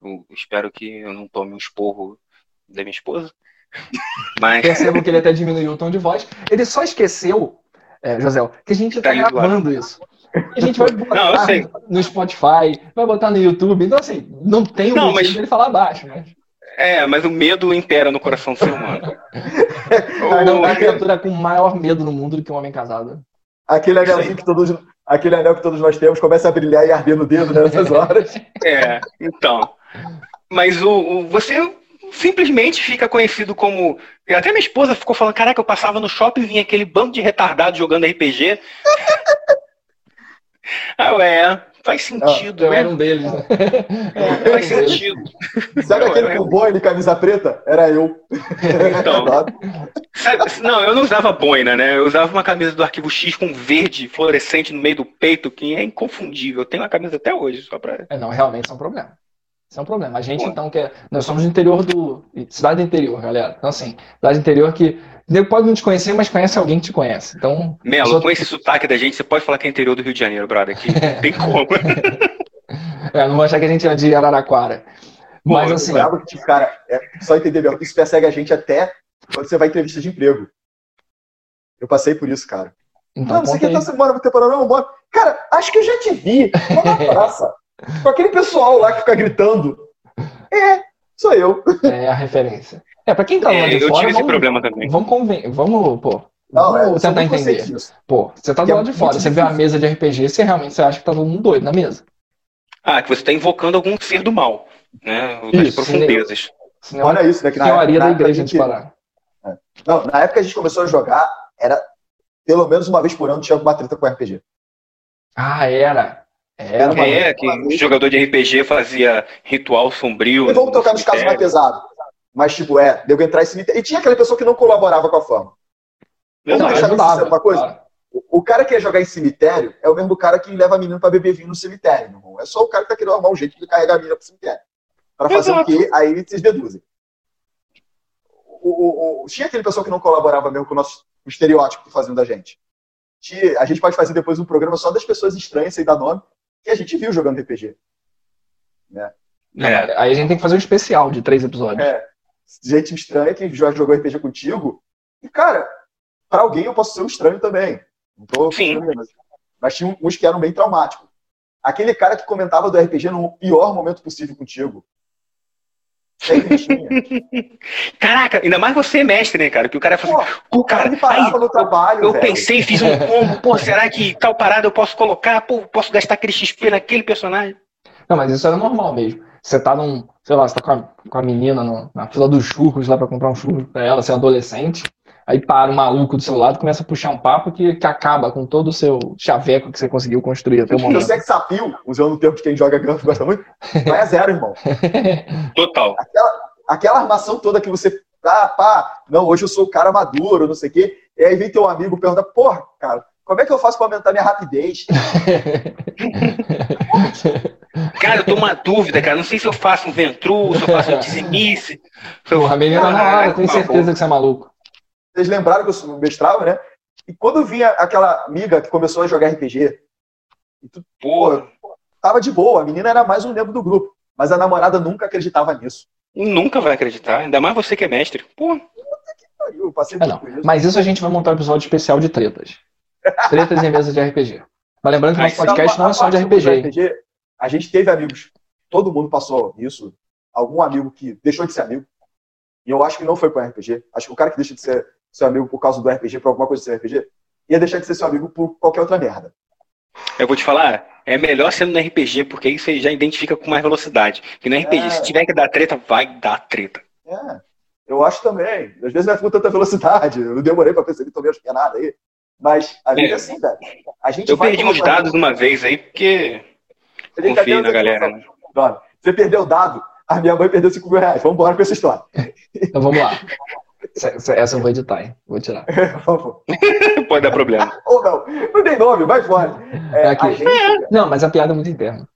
eu espero que eu não tome um esporro da minha esposa. Mas... Percebo que ele até diminuiu o tom de voz. Ele só esqueceu, é, José, que a gente está tá gravando isso. A gente vai botar não, no Spotify, vai botar no YouTube. Então, assim, não tem o não, mas... ele falar baixo, né? É, mas o medo impera no coração do ser humano. não a criatura com maior medo no mundo do que um homem casado. Aquele anelzinho que todos, aquele anel que todos nós temos começa a brilhar e arder no dedo né, nessas horas. É, então. Mas o, o, você simplesmente fica conhecido como. Até minha esposa ficou falando: caraca, eu passava no shopping e vinha aquele bando de retardados jogando RPG. ah, ué, faz sentido. Ah, eu né? era um deles. Né? É, faz sentido. Sabe eu, aquele boina de camisa preta? Era eu. Então, sabe, não, eu não usava boina, né? Eu usava uma camisa do Arquivo X com verde fluorescente no meio do peito, que é inconfundível. Eu tenho uma camisa até hoje, só pra. É, não, realmente é um problema. Esse é um problema. A gente, então, que é, nós somos do interior do. Cidade do interior, galera. Então, assim, cidade do interior que. Nego pode não te conhecer, mas conhece alguém que te conhece. Então. Melo, com esse sotaque da gente, você pode falar que é interior do Rio de Janeiro, brother. Aqui não tem como. É, não vou achar que a gente é de Araraquara. Mas Pô, assim. Que, tipo, cara, é, só entender mesmo, isso persegue a gente até quando você vai em entrevista de emprego. Eu passei por isso, cara. Então, sei conta quem aí. tá semana muito temporada, não, bora. Cara, acho que eu já te vi lá na praça. Com aquele pessoal lá que fica gritando. É, sou eu. É a referência. É, pra quem tá lá É, de eu fora, tive esse vamos, problema também. vamos conven... Vamos, pô. Não, é, eu vamos sou tentar entender. Pô, você tá do Que é lado de fora, você vê uma difícil. mesa de RPG, você realmente você acha que tá todo mundo doido na mesa. Ah, que você tá invocando algum ser do mal, né? Das Isso, profundezas. Senão, Olha isso, né? Que na, teoria na da igreja a de gente- parar. Não, na época que a gente começou a jogar, era pelo menos uma vez por ano tinha alguma treta com RPG. Ah, era. Era uma É, que o jogador de RPG fazia ritual sombrio. E vamos tocar nos casos mais pesados. Mas, tipo, é, deu entrar em cemitério. E tinha aquela pessoa que não colaborava com a fama. Vamos deixar sincero uma coisa? claro. O, cara que ia jogar em cemitério é o mesmo cara que leva a menina pra beber vinho no cemitério, meu irmão. É só o cara que tá querendo arrumar um jeito de carregar a menina pro cemitério. Pra fazer Exato. o quê? Aí vocês deduzem. O, o- o- tinha aquele pessoa que não colaborava mesmo com o nosso o estereótipo que faziam da gente. Tinha- a gente pode fazer depois um programa só das pessoas estranhas, sem dar nome, que a gente viu jogando RPG. Não, É. Aí a gente tem que fazer um especial de três episódios. É, gente estranha que já jogou RPG contigo. E, cara, pra alguém eu posso ser um estranho também. Não tô Sim. mas, mas tinha uns que eram bem traumáticos. Aquele cara que comentava do RPG no pior momento possível contigo. Caraca, ainda mais você, mestre, né, cara? Que o cara fala assim, pô, o cara cara, parava aí, no trabalho, eu velho. pensei, fiz um combo, pô, será que tal parada eu posso colocar? Pô, posso gastar aquele XP naquele personagem? Não, mas isso era normal mesmo. Você tá num, sei lá, você tá com a, com a menina no- na fila dos churros lá pra comprar um churro pra ela, você é adolescente, aí para um maluco do seu lado e começa a puxar um papo que, que acaba com todo o seu chaveco que você conseguiu construir até o O momento. sex appeal, usando o termo de quem joga Gunf gosta muito, vai a zero, irmão. Total. Aquela armação toda que você. Ah, pá, não, hoje eu sou o cara maduro, não sei o quê. E aí vem teu amigo e pergunta, porra, cara, como é que eu faço pra aumentar minha rapidez? Cara, eu tô uma dúvida, cara. Não sei se eu faço um ventru, se eu faço um dizimice. Se eu... Porra, a menina na hora, Caraca, tem por certeza favor. que você é maluco. Vocês lembraram que eu sou- mestrava, né? E quando vinha aquela amiga que começou a jogar RPG, e tu, Porra, tava de boa, a menina era mais um membro do grupo, mas a namorada nunca acreditava nisso. nunca vai acreditar. Ainda mais você que é mestre. Pô, Aí Eu passei É, não. Mas isso a gente vai montar um episódio especial de tretas. Tretas em mesa de RPG. Mas lembrando que Ah, nosso podcast não é só de RPG. hein? A gente teve amigos, todo mundo passou isso. Algum amigo que deixou de ser amigo. E eu acho que não foi para RPG. Acho que o cara que deixa de ser seu amigo por causa do RPG, por alguma coisa de ser RPG, ia deixar de ser seu amigo por qualquer outra merda. eu vou te falar, é melhor sendo no RPG, porque aí você já identifica com mais velocidade. Que no RPG, É. se tiver que dar treta, vai dar treta. É, eu acho também. Às vezes não é com tanta velocidade. Eu demorei para perceber, tomei as penadas aí. Mas a vida é, É. assim, velho. A gente Eu vai perdi uns dados uma vez aí, porque confio na galera. né? Você perdeu o dado, a minha mãe perdeu 5 mil reais. Vamos embora com essa história. Então vamos lá. Essa, eu vou editar, hein? Vou tirar. Pode dar problema. Ou não. Não tem nome, vai fora. É, Aqui. a gente... Não, mas a piada é muito interna.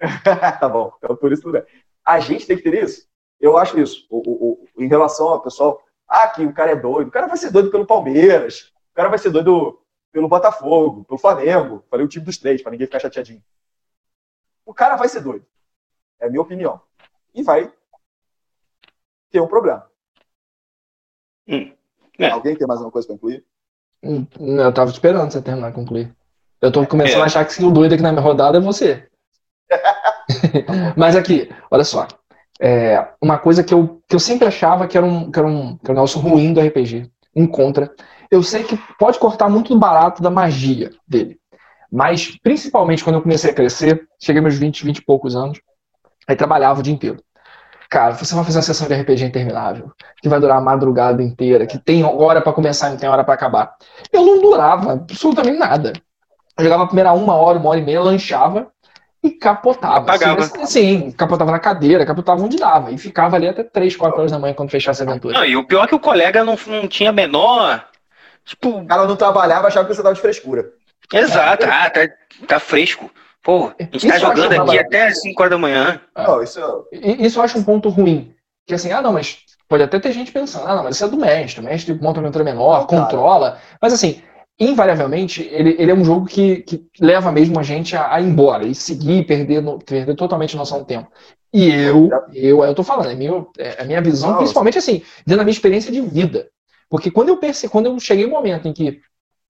tá bom, então por isso tudo bem. A gente tem que ter isso. Eu acho isso. O, o- o- em relação ao pessoal, ah, que o cara é doido. O cara vai ser doido pelo Palmeiras. O cara vai ser doido pelo Botafogo, pelo Flamengo. Falei o time dos três, pra ninguém ficar chateadinho. O cara vai ser doido. É a minha opinião. E vai ter um problema. Hum. É. Alguém tem mais alguma coisa pra incluir? Hum, Eu tava esperando você terminar de concluir. Eu tô começando É. a achar que o doido aqui na minha rodada é você. Mas aqui, olha só. É, uma coisa que eu, que eu sempre achava que era, um, que, era um, que era um negócio ruim do RPG. Um contra. Eu sei que pode cortar muito do barato da magia dele. Mas, principalmente quando eu comecei a crescer, cheguei aos meus 20, 20 e poucos anos, aí trabalhava o dia inteiro. Cara, você vai fazer uma sessão de RPG interminável, que vai durar a madrugada inteira, que tem hora pra começar e não tem hora pra acabar. Eu não durava absolutamente nada. Eu jogava a primeira uma hora, uma hora e meia, lanchava e capotava. Apagava. Sim, sim, capotava na cadeira, capotava onde dava. E ficava ali até 3, 4 horas da manhã quando fechasse a aventura. Não, e o pior é que o colega não, não tinha a menor. Tipo, O cara não trabalhava, achava que você tava de frescura. exato. Ah, tá, tá fresco. Pô, a gente Isso tá jogando aqui até as 5 horas da manhã. Não, isso é- E- Isso eu acho um ponto ruim. Que assim, ah, não, mas pode até ter gente pensando, ah, não, mas isso é do mestre. O mestre monta uma menor, Não, cara. controla. Mas assim, invariavelmente, ele, ele é um jogo que, que leva mesmo a gente a, a ir embora e seguir, perder, no- perder totalmente a noção do tempo. E eu, eu, eu tô falando, é, meu, é a minha visão, Não, principalmente assim, dentro da minha experiência de vida. Porque quando eu percebi, quando eu cheguei no momento em que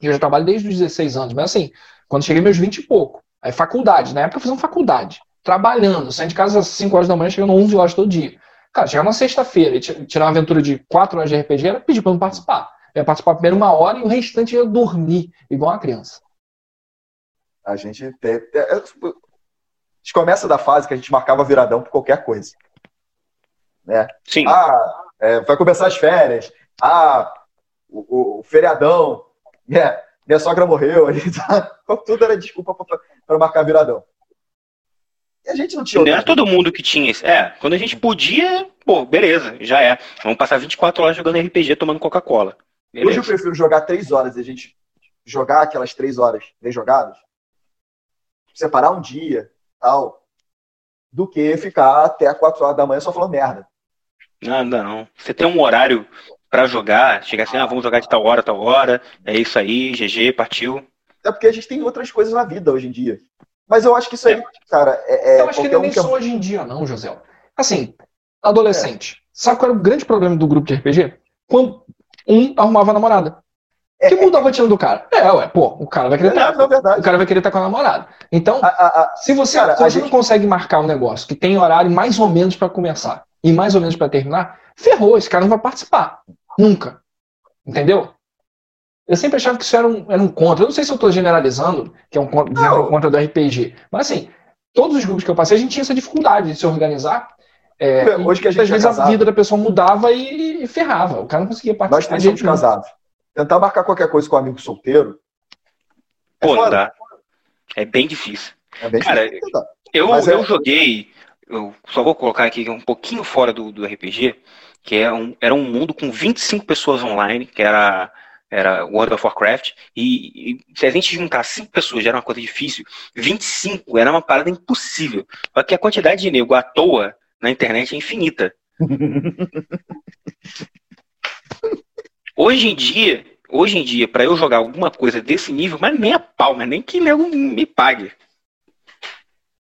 eu já trabalho desde os 16 anos, mas assim, quando cheguei meus 20 e pouco, aí faculdade, na época eu fazia faculdade, trabalhando, saindo de casa às 5 horas da manhã, chegando 11 horas todo dia. Cara, chegar na sexta-feira e ti- tirar uma aventura de 4 horas de RPG era pedir pra não participar. Eu ia participar primeiro uma hora e o restante ia dormir, igual uma criança. a gente tem. é- é- tipo, a gente começa da fase que a gente marcava viradão por qualquer coisa. Sim. Ah, é, vai começar as férias. Ah, o, o- o feriadão. Minha, minha sogra morreu. ali, tá? Tudo era desculpa para marcar viradão. E a gente não tinha Não era todo mundo que tinha isso. É, quando a gente podia, pô, beleza, já é. Vamos passar 24 horas jogando RPG tomando Coca-Cola. Hoje eu prefiro jogar três horas e a gente jogar aquelas três horas bem jogadas, separar um dia, tal, do que ficar até quatro horas da manhã só falando merda. Nada, não. Você tem um horário pra jogar, chegar assim, ah, vamos jogar de tal hora, tal hora, é isso aí, GG, partiu. Até porque a gente tem outras coisas na vida hoje em dia. Mas eu acho que isso aí, cara, é, é eu acho que não é um nem que é só hoje em dia, não, José. Assim, adolescente. Sabe qual era o grande problema do grupo de RPG? Quando um arrumava a namorada. É, que mudava a rotina do cara? É, ué, pô, o cara vai querer Não, estar. na verdade. O cara vai querer estar com a namorada. Então, A, a, a, se você, Cara, se a você não gente- consegue marcar um negócio que tem horário mais ou menos pra começar e mais ou menos pra terminar, ferrou, esse cara não vai participar. Nunca. Entendeu? Eu sempre achava que isso era um, era um contra. Eu não sei se eu tô generalizando, que é um contra, é um contra do RPG. Mas assim, todos os grupos que eu passei, a gente tinha essa dificuldade de se organizar. É, Hoje que a e gente às é vezes casado. a vida da pessoa mudava e, e ferrava. O cara não conseguia participar. nós três de somos casados. Tentar marcar qualquer coisa com um amigo solteiro Pô, não dá. É bem difícil. é bem Cara, difícil tentar. Eu, é- eu joguei, eu só vou colocar aqui um pouquinho fora do, do RPG, que é um, era um mundo com 25 pessoas online, que era, era World of Warcraft, e, e se a gente juntar 5 pessoas já era uma coisa difícil, 25 era uma parada impossível. Só que a quantidade de nego à toa na internet é infinita. Hoje em dia, hoje em dia, para eu jogar alguma coisa desse nível, mas nem a pau, mas nem que nego me pague.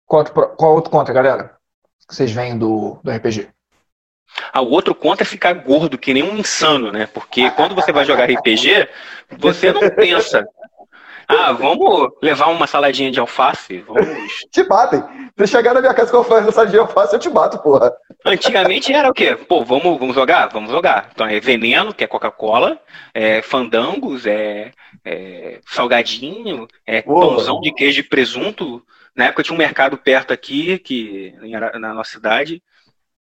Qual, outro, qual outro contra, galera? Que vocês veem do, do RPG? Ah, o outro contra é ficar gordo, que nem um insano, né? Porque quando você vai jogar RPG, você não pensa. Ah, vamos levar uma saladinha de alface? Vamos. Te batem. Se chegar na minha casa com a frango de alface, eu te bato, porra. Antigamente era o quê? Pô, vamos, vamos jogar? Vamos jogar. Então é veneno, que é Coca-Cola, é fandangos, é, é salgadinho, é Pô. pãozão de queijo e presunto. Na época tinha um mercado perto aqui, que, na nossa cidade,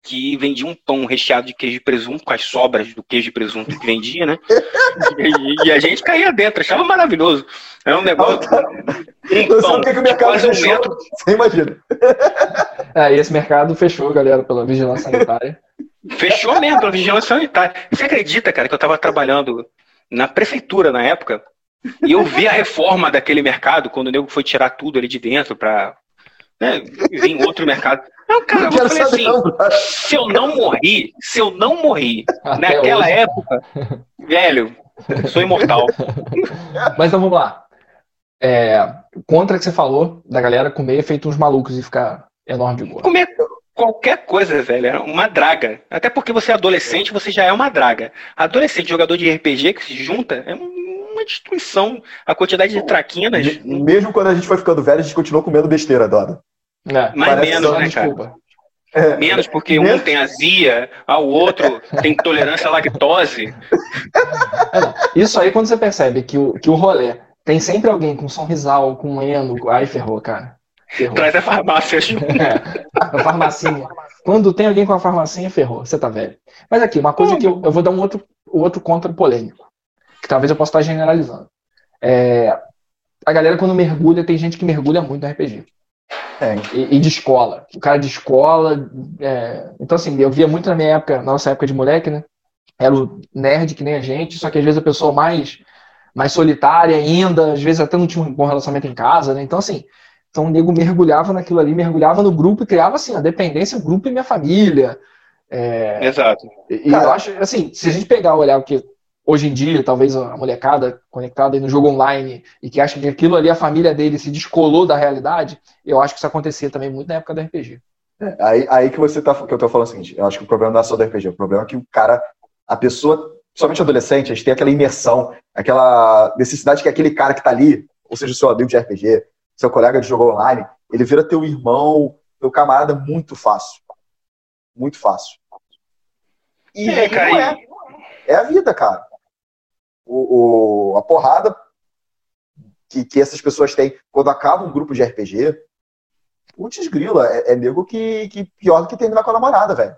que vendia um pão recheado de queijo e presunto, com as sobras do queijo e presunto que vendia, né? E, e a gente caía dentro, achava maravilhoso. Era um negócio. Um Não sei pão o que, que o mercado quase um fechou. metro. Você imagina. É, e esse mercado fechou, galera, pela vigilância sanitária. Fechou mesmo pela vigilância sanitária. Você acredita, cara, que eu estava trabalhando na prefeitura na época e eu vi a reforma daquele mercado quando o nego foi tirar tudo ali de dentro para né, em outro mercado. Não, cara, Não eu falei assim, não, brother. se eu não morri, se eu não morri Até naquela hoje. época, velho, sou imortal. Mas então vamos lá. É, contra que você falou da galera comer feito uns malucos e ficar enorme de gordo. Comer qualquer coisa, velho, é uma draga. Até porque você é adolescente, você já é uma draga. Adolescente, jogador de RPG que se junta, é uma destruição. A quantidade de traquinas, Me- Mesmo quando a gente foi ficando velho, a gente continuou comendo besteira, Dora. É, mais parece menos, né, cara? desculpa. É, Menos porque um tem azia, ao outro tem intolerância à lactose. É. Isso aí quando você percebe que o, que o rolê tem sempre alguém com sorrisal, com eno, aí ferrou, cara. Ferrou. Traz a farmácia junto. É, a farmacinha. Quando tem alguém com a farmacinha, ferrou. Você tá velho. Mas aqui, uma coisa que eu, eu vou dar um outro, outro contra polêmico. Que talvez eu possa estar generalizando. É, a galera, quando mergulha, tem gente que mergulha muito no RPG. Tem. E, e de escola. O cara de escola. é, Então, assim, eu via muito na minha época, na nossa época de moleque, né? Era o nerd que nem a gente, só que às vezes a pessoa mais, mais solitária ainda, às vezes até não tinha um bom relacionamento em casa, né? Então, assim, Então o nego mergulhava naquilo ali, mergulhava no grupo e criava assim, a dependência, o grupo e minha família. É, Exato. e eu acho, assim, se a gente pegar olhar o que hoje em dia, talvez a molecada conectada aí no jogo online e que acha que aquilo ali, a família dele se descolou da realidade, eu acho que isso acontecia também muito na época da RPG. É, aí, aí que você tá, que eu tô falando o seguinte, eu acho que o problema não é só do RPG, o problema é que o cara, a pessoa, somente adolescente, a gente tem aquela imersão, aquela necessidade que aquele cara que tá ali, ou seja, o seu amigo de RPG, seu colega de jogo online, ele vira teu irmão, teu camarada muito fácil. Muito fácil. E É, e cara, não é. É a vida, cara. O, o- a porrada que, que essas pessoas têm quando acaba um grupo de RPG, putz grila, é, é nego que, que pior do que terminar com a namorada, velho.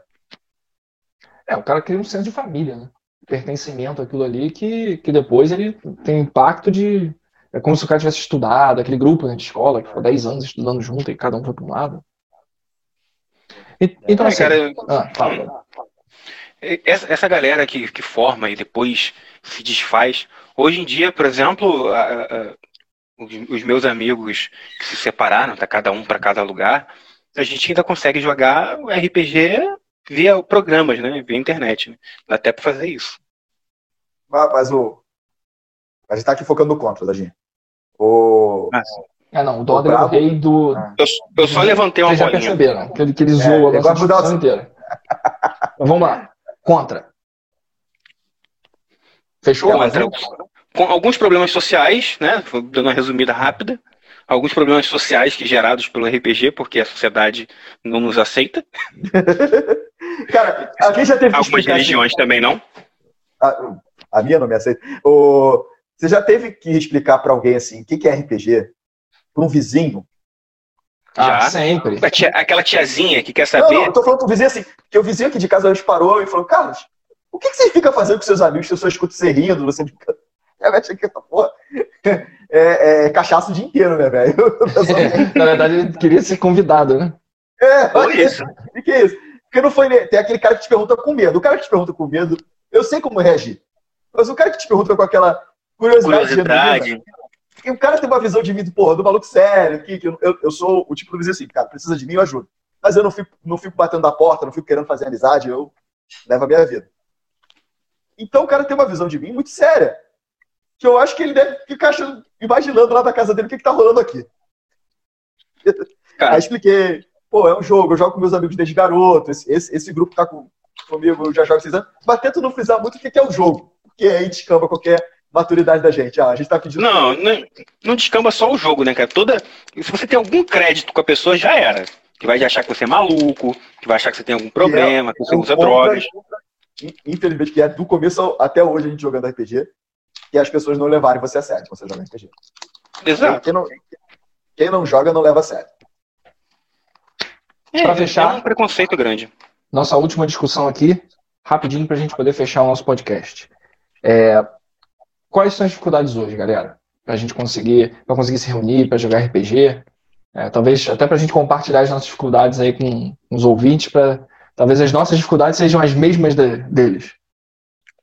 É, o cara cria um senso de família, né? Pertencimento àquilo ali que, que depois ele tem impacto de. É como se o cara tivesse estudado, aquele grupo né, de escola, que ficou 10 anos estudando junto e cada um foi para um lado. E- então, É, assim. cara, ah, fala. Essa, essa galera que, que forma e depois se desfaz. Hoje em dia, por exemplo, a- a- os, os meus amigos que se separaram, tá cada um para cada lugar, a gente ainda consegue jogar o RPG via programas, né? Via internet. Né? Dá até para fazer isso. Mas, mas o. A gente tá aqui focando no contra, Dadinho. O. É, não, o Dodder é o rei do. Eu, eu só levantei uma Vocês já bolinha. perceberam, que ele, que ele É, zoou a nossa inteira. Então, vamos lá. Contra. Fechou? Contra. Com alguns problemas sociais, né? Vou Dando uma resumida rápida. Alguns problemas sociais que gerados pelo RPG, porque a sociedade não nos aceita. Cara, alguém já teve que Algumas explicar. assim, religiões também não. a, a minha não me aceita. O, você já teve que explicar pra alguém assim, o que, que é RPG? Pra um vizinho? Ah, Já. sempre. A tia- aquela tiazinha que quer Não, saber. não, eu tô falando pro vizinho assim, que o vizinho aqui de casa hoje parou e falou, Carlos, o que, que você fica fazendo com seus amigos? Eu só escuto você rindo, você fica. É, velho, isso aqui, essa porra. É, é cachaça o dia inteiro, né, velho? Na verdade, ele queria ser convidado, né? É, Olha isso. O que é isso? Porque não foi. Tem aquele cara que te pergunta com medo. O cara que te pergunta com medo, eu sei como reagir. Mas o cara que te pergunta com aquela curiosidade, genuína, Curiosidade. E o cara tem uma visão de mim, porra, do maluco sério, que, que eu, eu sou o tipo do vizinho assim, cara, precisa de mim, eu ajudo. Mas eu não fico, não fico batendo na porta, não fico querendo fazer amizade, eu levo a minha vida. Então o cara tem uma visão de mim muito séria. Que eu acho que ele deve ficar achando- imaginando lá da casa dele o que, que tá rolando aqui. Cara. Aí expliquei, pô, é um jogo, eu jogo com meus amigos desde garoto, esse, esse, esse grupo tá com, comigo, eu já jogo seis anos, mas tento não frisar muito o que, que é o jogo. Porque aí descamba qualquer maturidade da gente. Ah, a gente tá pedindo. Não, não, não descamba só o jogo, né, cara? Toda. Se você tem algum crédito com a pessoa, já era. Que vai achar que você é maluco, que vai achar que você tem algum problema, que você Um usa contra- drogas. Infelizmente, que é do começo até hoje a gente jogando RPG, que as pessoas não levarem você a sério, você joga RPG. Exato. Quem não, quem não joga não leva a sério. Pra É, fechar- É um preconceito grande. Nossa última discussão aqui, rapidinho pra gente poder fechar o nosso podcast. É, quais são as dificuldades hoje, galera? Pra gente conseguir, pra conseguir se reunir, pra jogar RPG. É, talvez até pra gente compartilhar as nossas dificuldades aí com os ouvintes, para talvez as nossas dificuldades sejam as mesmas de- deles.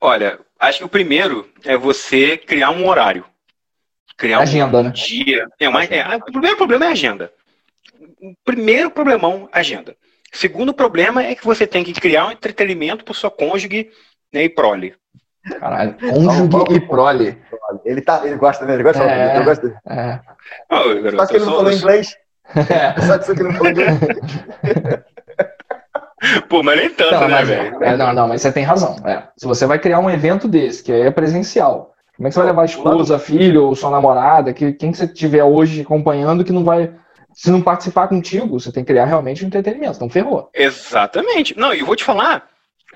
Olha, acho que o primeiro é você criar um horário. Criar um Agenda, né? dia. É, uma, é, o primeiro problema é a agenda. O primeiro problemão, agenda. O segundo problema é que você tem que criar um entretenimento para sua cônjuge né, e prole. Caralho, cônjuge e prole. Ele, tá, ele gosta, né? Ele gosta É. comigo, eu gosto dele. É. Só que ele não falou inglês. Só que ele não falou inglês. Pô, mas nem tanto, Não, né, mas, velho? é, não, não, mas você tem razão. é. Se você vai criar um evento desse, que aí é presencial, como é que você vai levar a esposa, filho ou sua namorada, que, quem que você tiver hoje acompanhando que não vai. Se não participar contigo, você tem que criar realmente um entretenimento, então ferrou. Exatamente. Não, e eu vou te falar,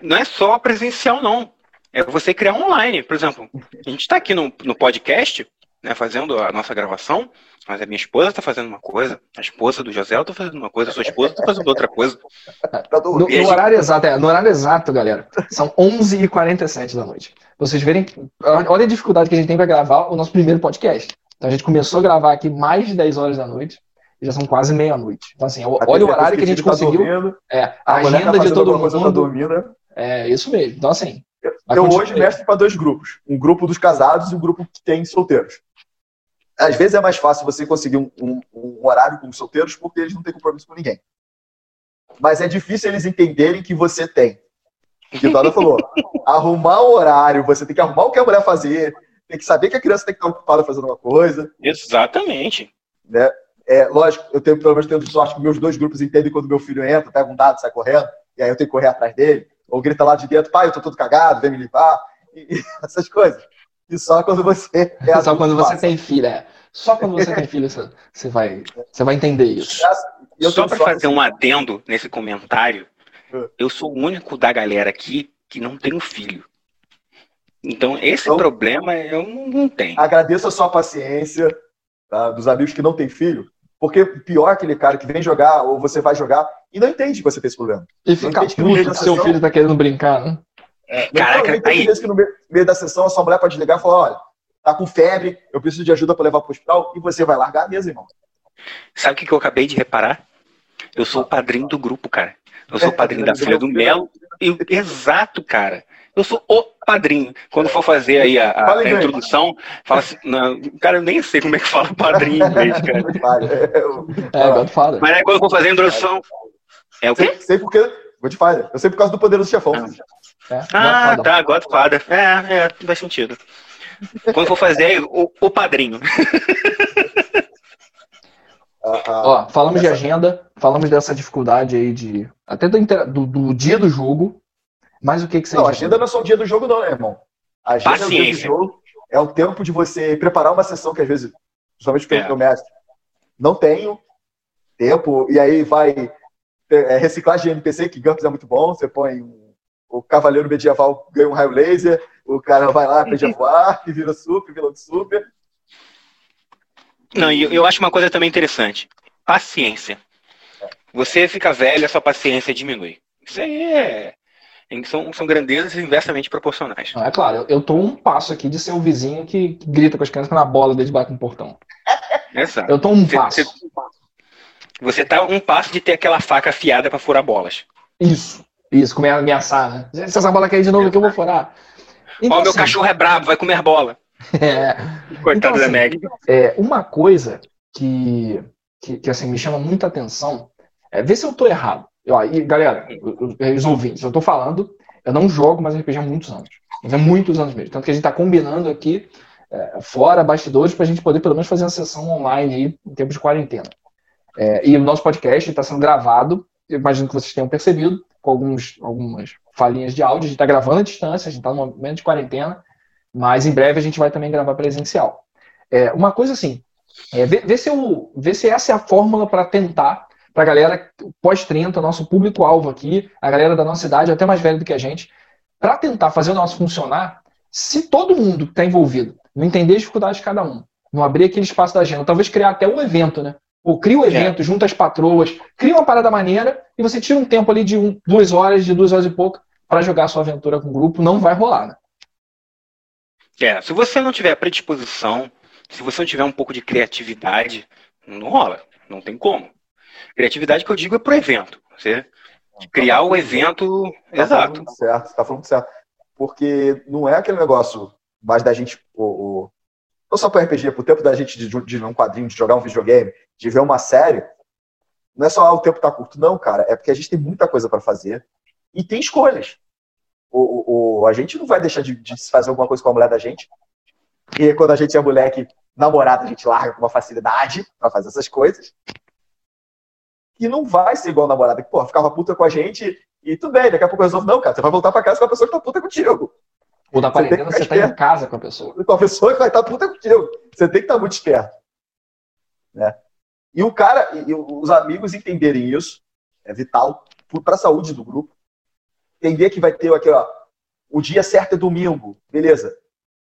não é só presencial, não. É você criar online. Por exemplo, a gente está aqui no, no podcast, né, fazendo a nossa gravação, mas a minha esposa está fazendo uma coisa, a esposa do José está fazendo uma coisa, a sua esposa está fazendo outra coisa. Tá No, E no gente- horário exato, é, no horário exato, galera. São 11h47 da noite. Vocês verem, olha a dificuldade que a gente tem para gravar o nosso primeiro podcast. Então a gente começou a gravar aqui mais de 10 horas da noite, e já são quase meia-noite. Então, assim, olha o horário que a gente tá conseguiu. dormindo, É, a a tá agenda de fazendo todo coisa, tá mundo. dormindo, né? É isso mesmo. Então, assim. Vai Eu continuar hoje aí. mestre para dois grupos. Um grupo dos casados e um grupo que tem solteiros. às vezes é mais fácil você conseguir um, um, um horário com os solteiros porque eles não têm compromisso com ninguém. Mas é difícil eles entenderem que você tem. Que o Dona falou, arrumar o horário, você tem que arrumar o que a mulher fazer, tem que saber que a criança tem que estar ocupada fazendo uma coisa. Exatamente. Né? É, lógico, eu tenho pelo menos tenho sorte que meus dois grupos entendem quando meu filho entra, pega um dado, sai correndo, e aí eu tenho que correr atrás dele, ou grita lá de dentro, pai, eu tô todo cagado, vem me limpar, e, e essas coisas. E só quando você é Só quando você tem filho, é. Só quando você tem filho você, vai, você vai entender isso. Só para fazer um adendo nesse comentário, é. eu sou o único da galera aqui que não tem um filho. Então, esse então, problema eu não tenho. Agradeço a sua paciência, tá? dos amigos que não têm filho, porque pior aquele cara que vem jogar, ou você vai jogar, e não entende que você tem esse problema. E fica puto que seu filho tá querendo brincar, né? É, Caraca, não, aí... que no meio, da sessão a sua mulher pode ligar e falar, olha, tá com febre, eu preciso de ajuda para levar pro hospital, e você vai largar a mesa, irmão. Sabe o que, que eu acabei de reparar? Eu sou o padrinho do grupo, cara. Eu sou o padrinho da filha do Melo. Eu, exato, cara. Eu sou o padrinho. Quando for fazer aí a, a, a introdução, fala assim. Não, cara, eu nem sei como é que fala padrinho em inglês, cara. É, Godfather. Mas aí quando for fazer a introdução. É o quê? Sei, sei porque. Godfather. Eu sei por causa do poder do chefão. Ah, é, ah tá, Godfather. É, é, faz sentido. Quando for fazer o, o padrinho. Ó, falamos de agenda, falamos dessa dificuldade aí de. Até do, do, do dia do jogo. Mas o que, que você. Não, a agenda não é só o dia do jogo, não, né, irmão? A agenda Paciência. é o dia do jogo. É o tempo de você preparar uma sessão que às vezes, principalmente pelo é. mestre, não tenho tempo, e aí vai é, reciclagem de NPC, que GURPS é muito bom, você põe um, o cavaleiro medieval ganha um raio laser, o cara vai lá, aprende a voar, e vira super, vilão de super. Não, e eu acho uma coisa também interessante. Paciência. Você fica velho, a sua paciência diminui. Isso aí é. São, são grandezas inversamente proporcionais. é claro, eu, tô um passo aqui de ser o vizinho que, que grita com as crianças quando a bola deles bate no portão. Exato. Eu tô um passo. Você, você tá um passo de ter aquela faca afiada para furar bolas. Isso, isso, comer ameaçar, né? Se essa bola cair de novo aqui, eu vou furar. Então, Ó, meu assim, cachorro é brabo, vai comer bola. É. Coitado então, assim, da Meg. É, uma coisa que, que, que, assim, me chama muita atenção é ver se eu tô errado. Eu, e, galera, os ouvintes, eu tô falando, eu não jogo mais RPG há muitos anos. Há muitos anos mesmo. Tanto que a gente tá combinando aqui, é, fora bastidores, pra gente poder pelo menos fazer uma sessão online aí, em tempo de quarentena. É, e o nosso podcast está sendo gravado, eu imagino que vocês tenham percebido, com alguns, algumas falinhas de áudio. A gente está gravando à distância, a gente está no momento de quarentena. Mas em breve a gente vai também gravar presencial. É, uma coisa assim, é, ver, ver, se eu, ver se essa é a fórmula para tentar, para a galera pós-30, nosso público-alvo aqui, a galera da nossa idade, até mais velha do que a gente, para tentar fazer o nosso funcionar, se todo mundo que está envolvido não entender as dificuldades de cada um, não abrir aquele espaço da agenda, talvez criar até um evento, né? Ou cria o um é. evento, é. junta as patroas, cria uma parada maneira e você tira um tempo ali de um, duas horas, de duas horas e pouco, para jogar a sua aventura com o grupo, não vai rolar, né? É, se você não tiver predisposição, se você não tiver um pouco de criatividade, não rola, não tem como. Criatividade que eu digo é pro evento. Você criar o evento tá exato. Certo, tá falando certo. Porque não é aquele negócio mais da gente, o, o, não só para RPG, pro tempo da gente de, de ler um quadrinho, de jogar um videogame, de ver uma série, não é só ah, o tempo tá curto, não, cara. É porque a gente tem muita coisa para fazer e tem escolhas o, o, a gente não vai deixar de, de fazer alguma coisa com a mulher da gente. E quando a gente é moleque, namorada, a gente larga com uma facilidade para fazer essas coisas. E não vai ser igual a namorada que, pô, ficava puta com a gente e tudo bem, daqui a pouco resolve. Não, cara, você vai voltar pra casa com a pessoa que tá puta contigo. Ou na quarentena você, você tá em casa com a pessoa. Com a pessoa que vai estar tá puta contigo. Você tem que estar tá muito esperto. Né? E o cara, e os amigos entenderem isso é vital para a saúde do grupo entender que vai ter aqui, ó, o dia certo é domingo, beleza.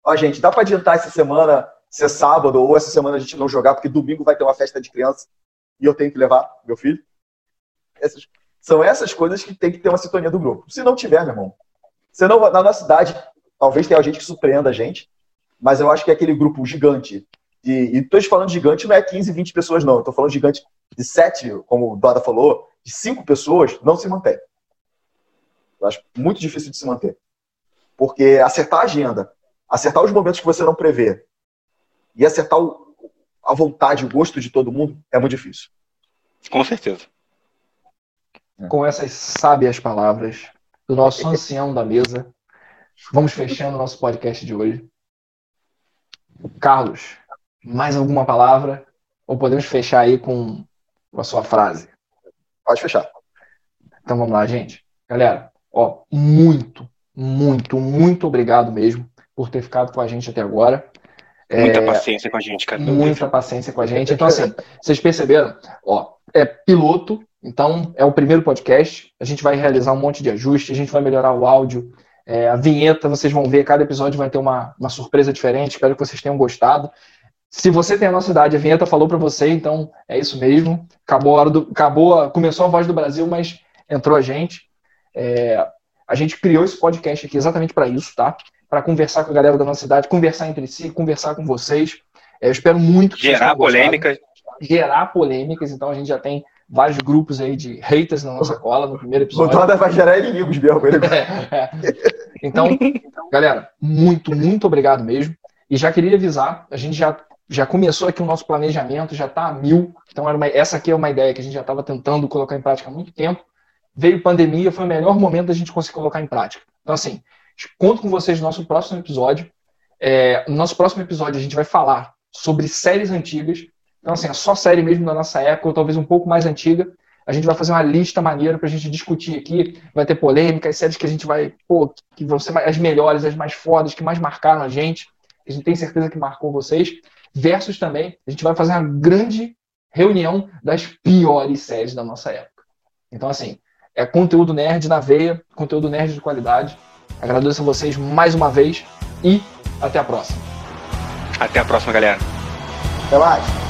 Ó, gente, dá para adiantar essa semana ser sábado ou essa semana a gente não jogar, porque domingo vai ter uma festa de criança e eu tenho que levar meu filho. Essas, são essas coisas que tem que ter uma sintonia do grupo. Se não tiver, meu irmão, você não, na nossa cidade, talvez tenha gente que surpreenda a gente, mas eu acho que é aquele grupo gigante. E estou falando de gigante não é 15, 20 pessoas, não. Estou falando gigante de 7, como o Doda falou, de 5 pessoas, não se mantém. Eu acho muito difícil de se manter. Porque acertar a agenda, acertar os momentos que você não prevê e acertar o, a vontade, o gosto de todo mundo, é muito difícil. Com certeza. Com essas sábias palavras do nosso ancião da mesa, vamos fechando o nosso podcast de hoje. Carlos, mais alguma palavra? Ou podemos fechar aí com a sua frase? Pode fechar. Então vamos lá, gente. Galera, ó, muito, muito, muito obrigado mesmo por ter ficado com a gente até agora. Muita É, paciência com a gente, cara. muita paciência com a gente. Então, assim, vocês perceberam? Ó, é piloto, então é o primeiro podcast. A gente vai realizar um monte de ajustes, a gente vai melhorar o áudio. É, a vinheta, vocês vão ver, cada episódio vai ter uma, uma surpresa diferente. Espero que vocês tenham gostado. Se você tem a nossa idade, a vinheta falou para você, então é isso mesmo. Acabou a hora do. Acabou, a- começou a voz do Brasil, mas entrou a gente. É, a gente criou esse podcast aqui exatamente para isso, tá? Para conversar com a galera da nossa cidade, conversar entre si, conversar com vocês. É, eu espero muito que Gerar tenham gostado. polêmica. Gerar polêmicas, então a gente já tem vários grupos aí de haters na nossa cola no primeiro episódio. Dona vai gerar inimigos mesmo. Ele... É. Então, galera, muito, muito obrigado mesmo. E já queria avisar, a gente já, já começou aqui o nosso planejamento, já está a mil. Então, era uma- essa aqui é uma ideia que a gente já estava tentando colocar em prática há muito tempo. Veio pandemia, foi o melhor momento da gente conseguir colocar em prática. Então, assim, conto com vocês no nosso próximo episódio. É, no nosso próximo episódio, a gente vai falar sobre séries antigas. Então, assim, é só série mesmo da nossa época, ou talvez um pouco mais antiga. A gente vai fazer uma lista maneira para a gente discutir aqui. Vai ter polêmica, as séries que a gente vai, pô, que vão ser as melhores, as mais fodas, que mais marcaram a gente. A gente tem certeza que marcou vocês. Versus também, a gente vai fazer uma grande reunião das piores séries da nossa época. Então, assim, é conteúdo nerd na veia, conteúdo nerd de qualidade. Agradeço a vocês mais uma vez e até a próxima. Até a próxima, galera. Até mais.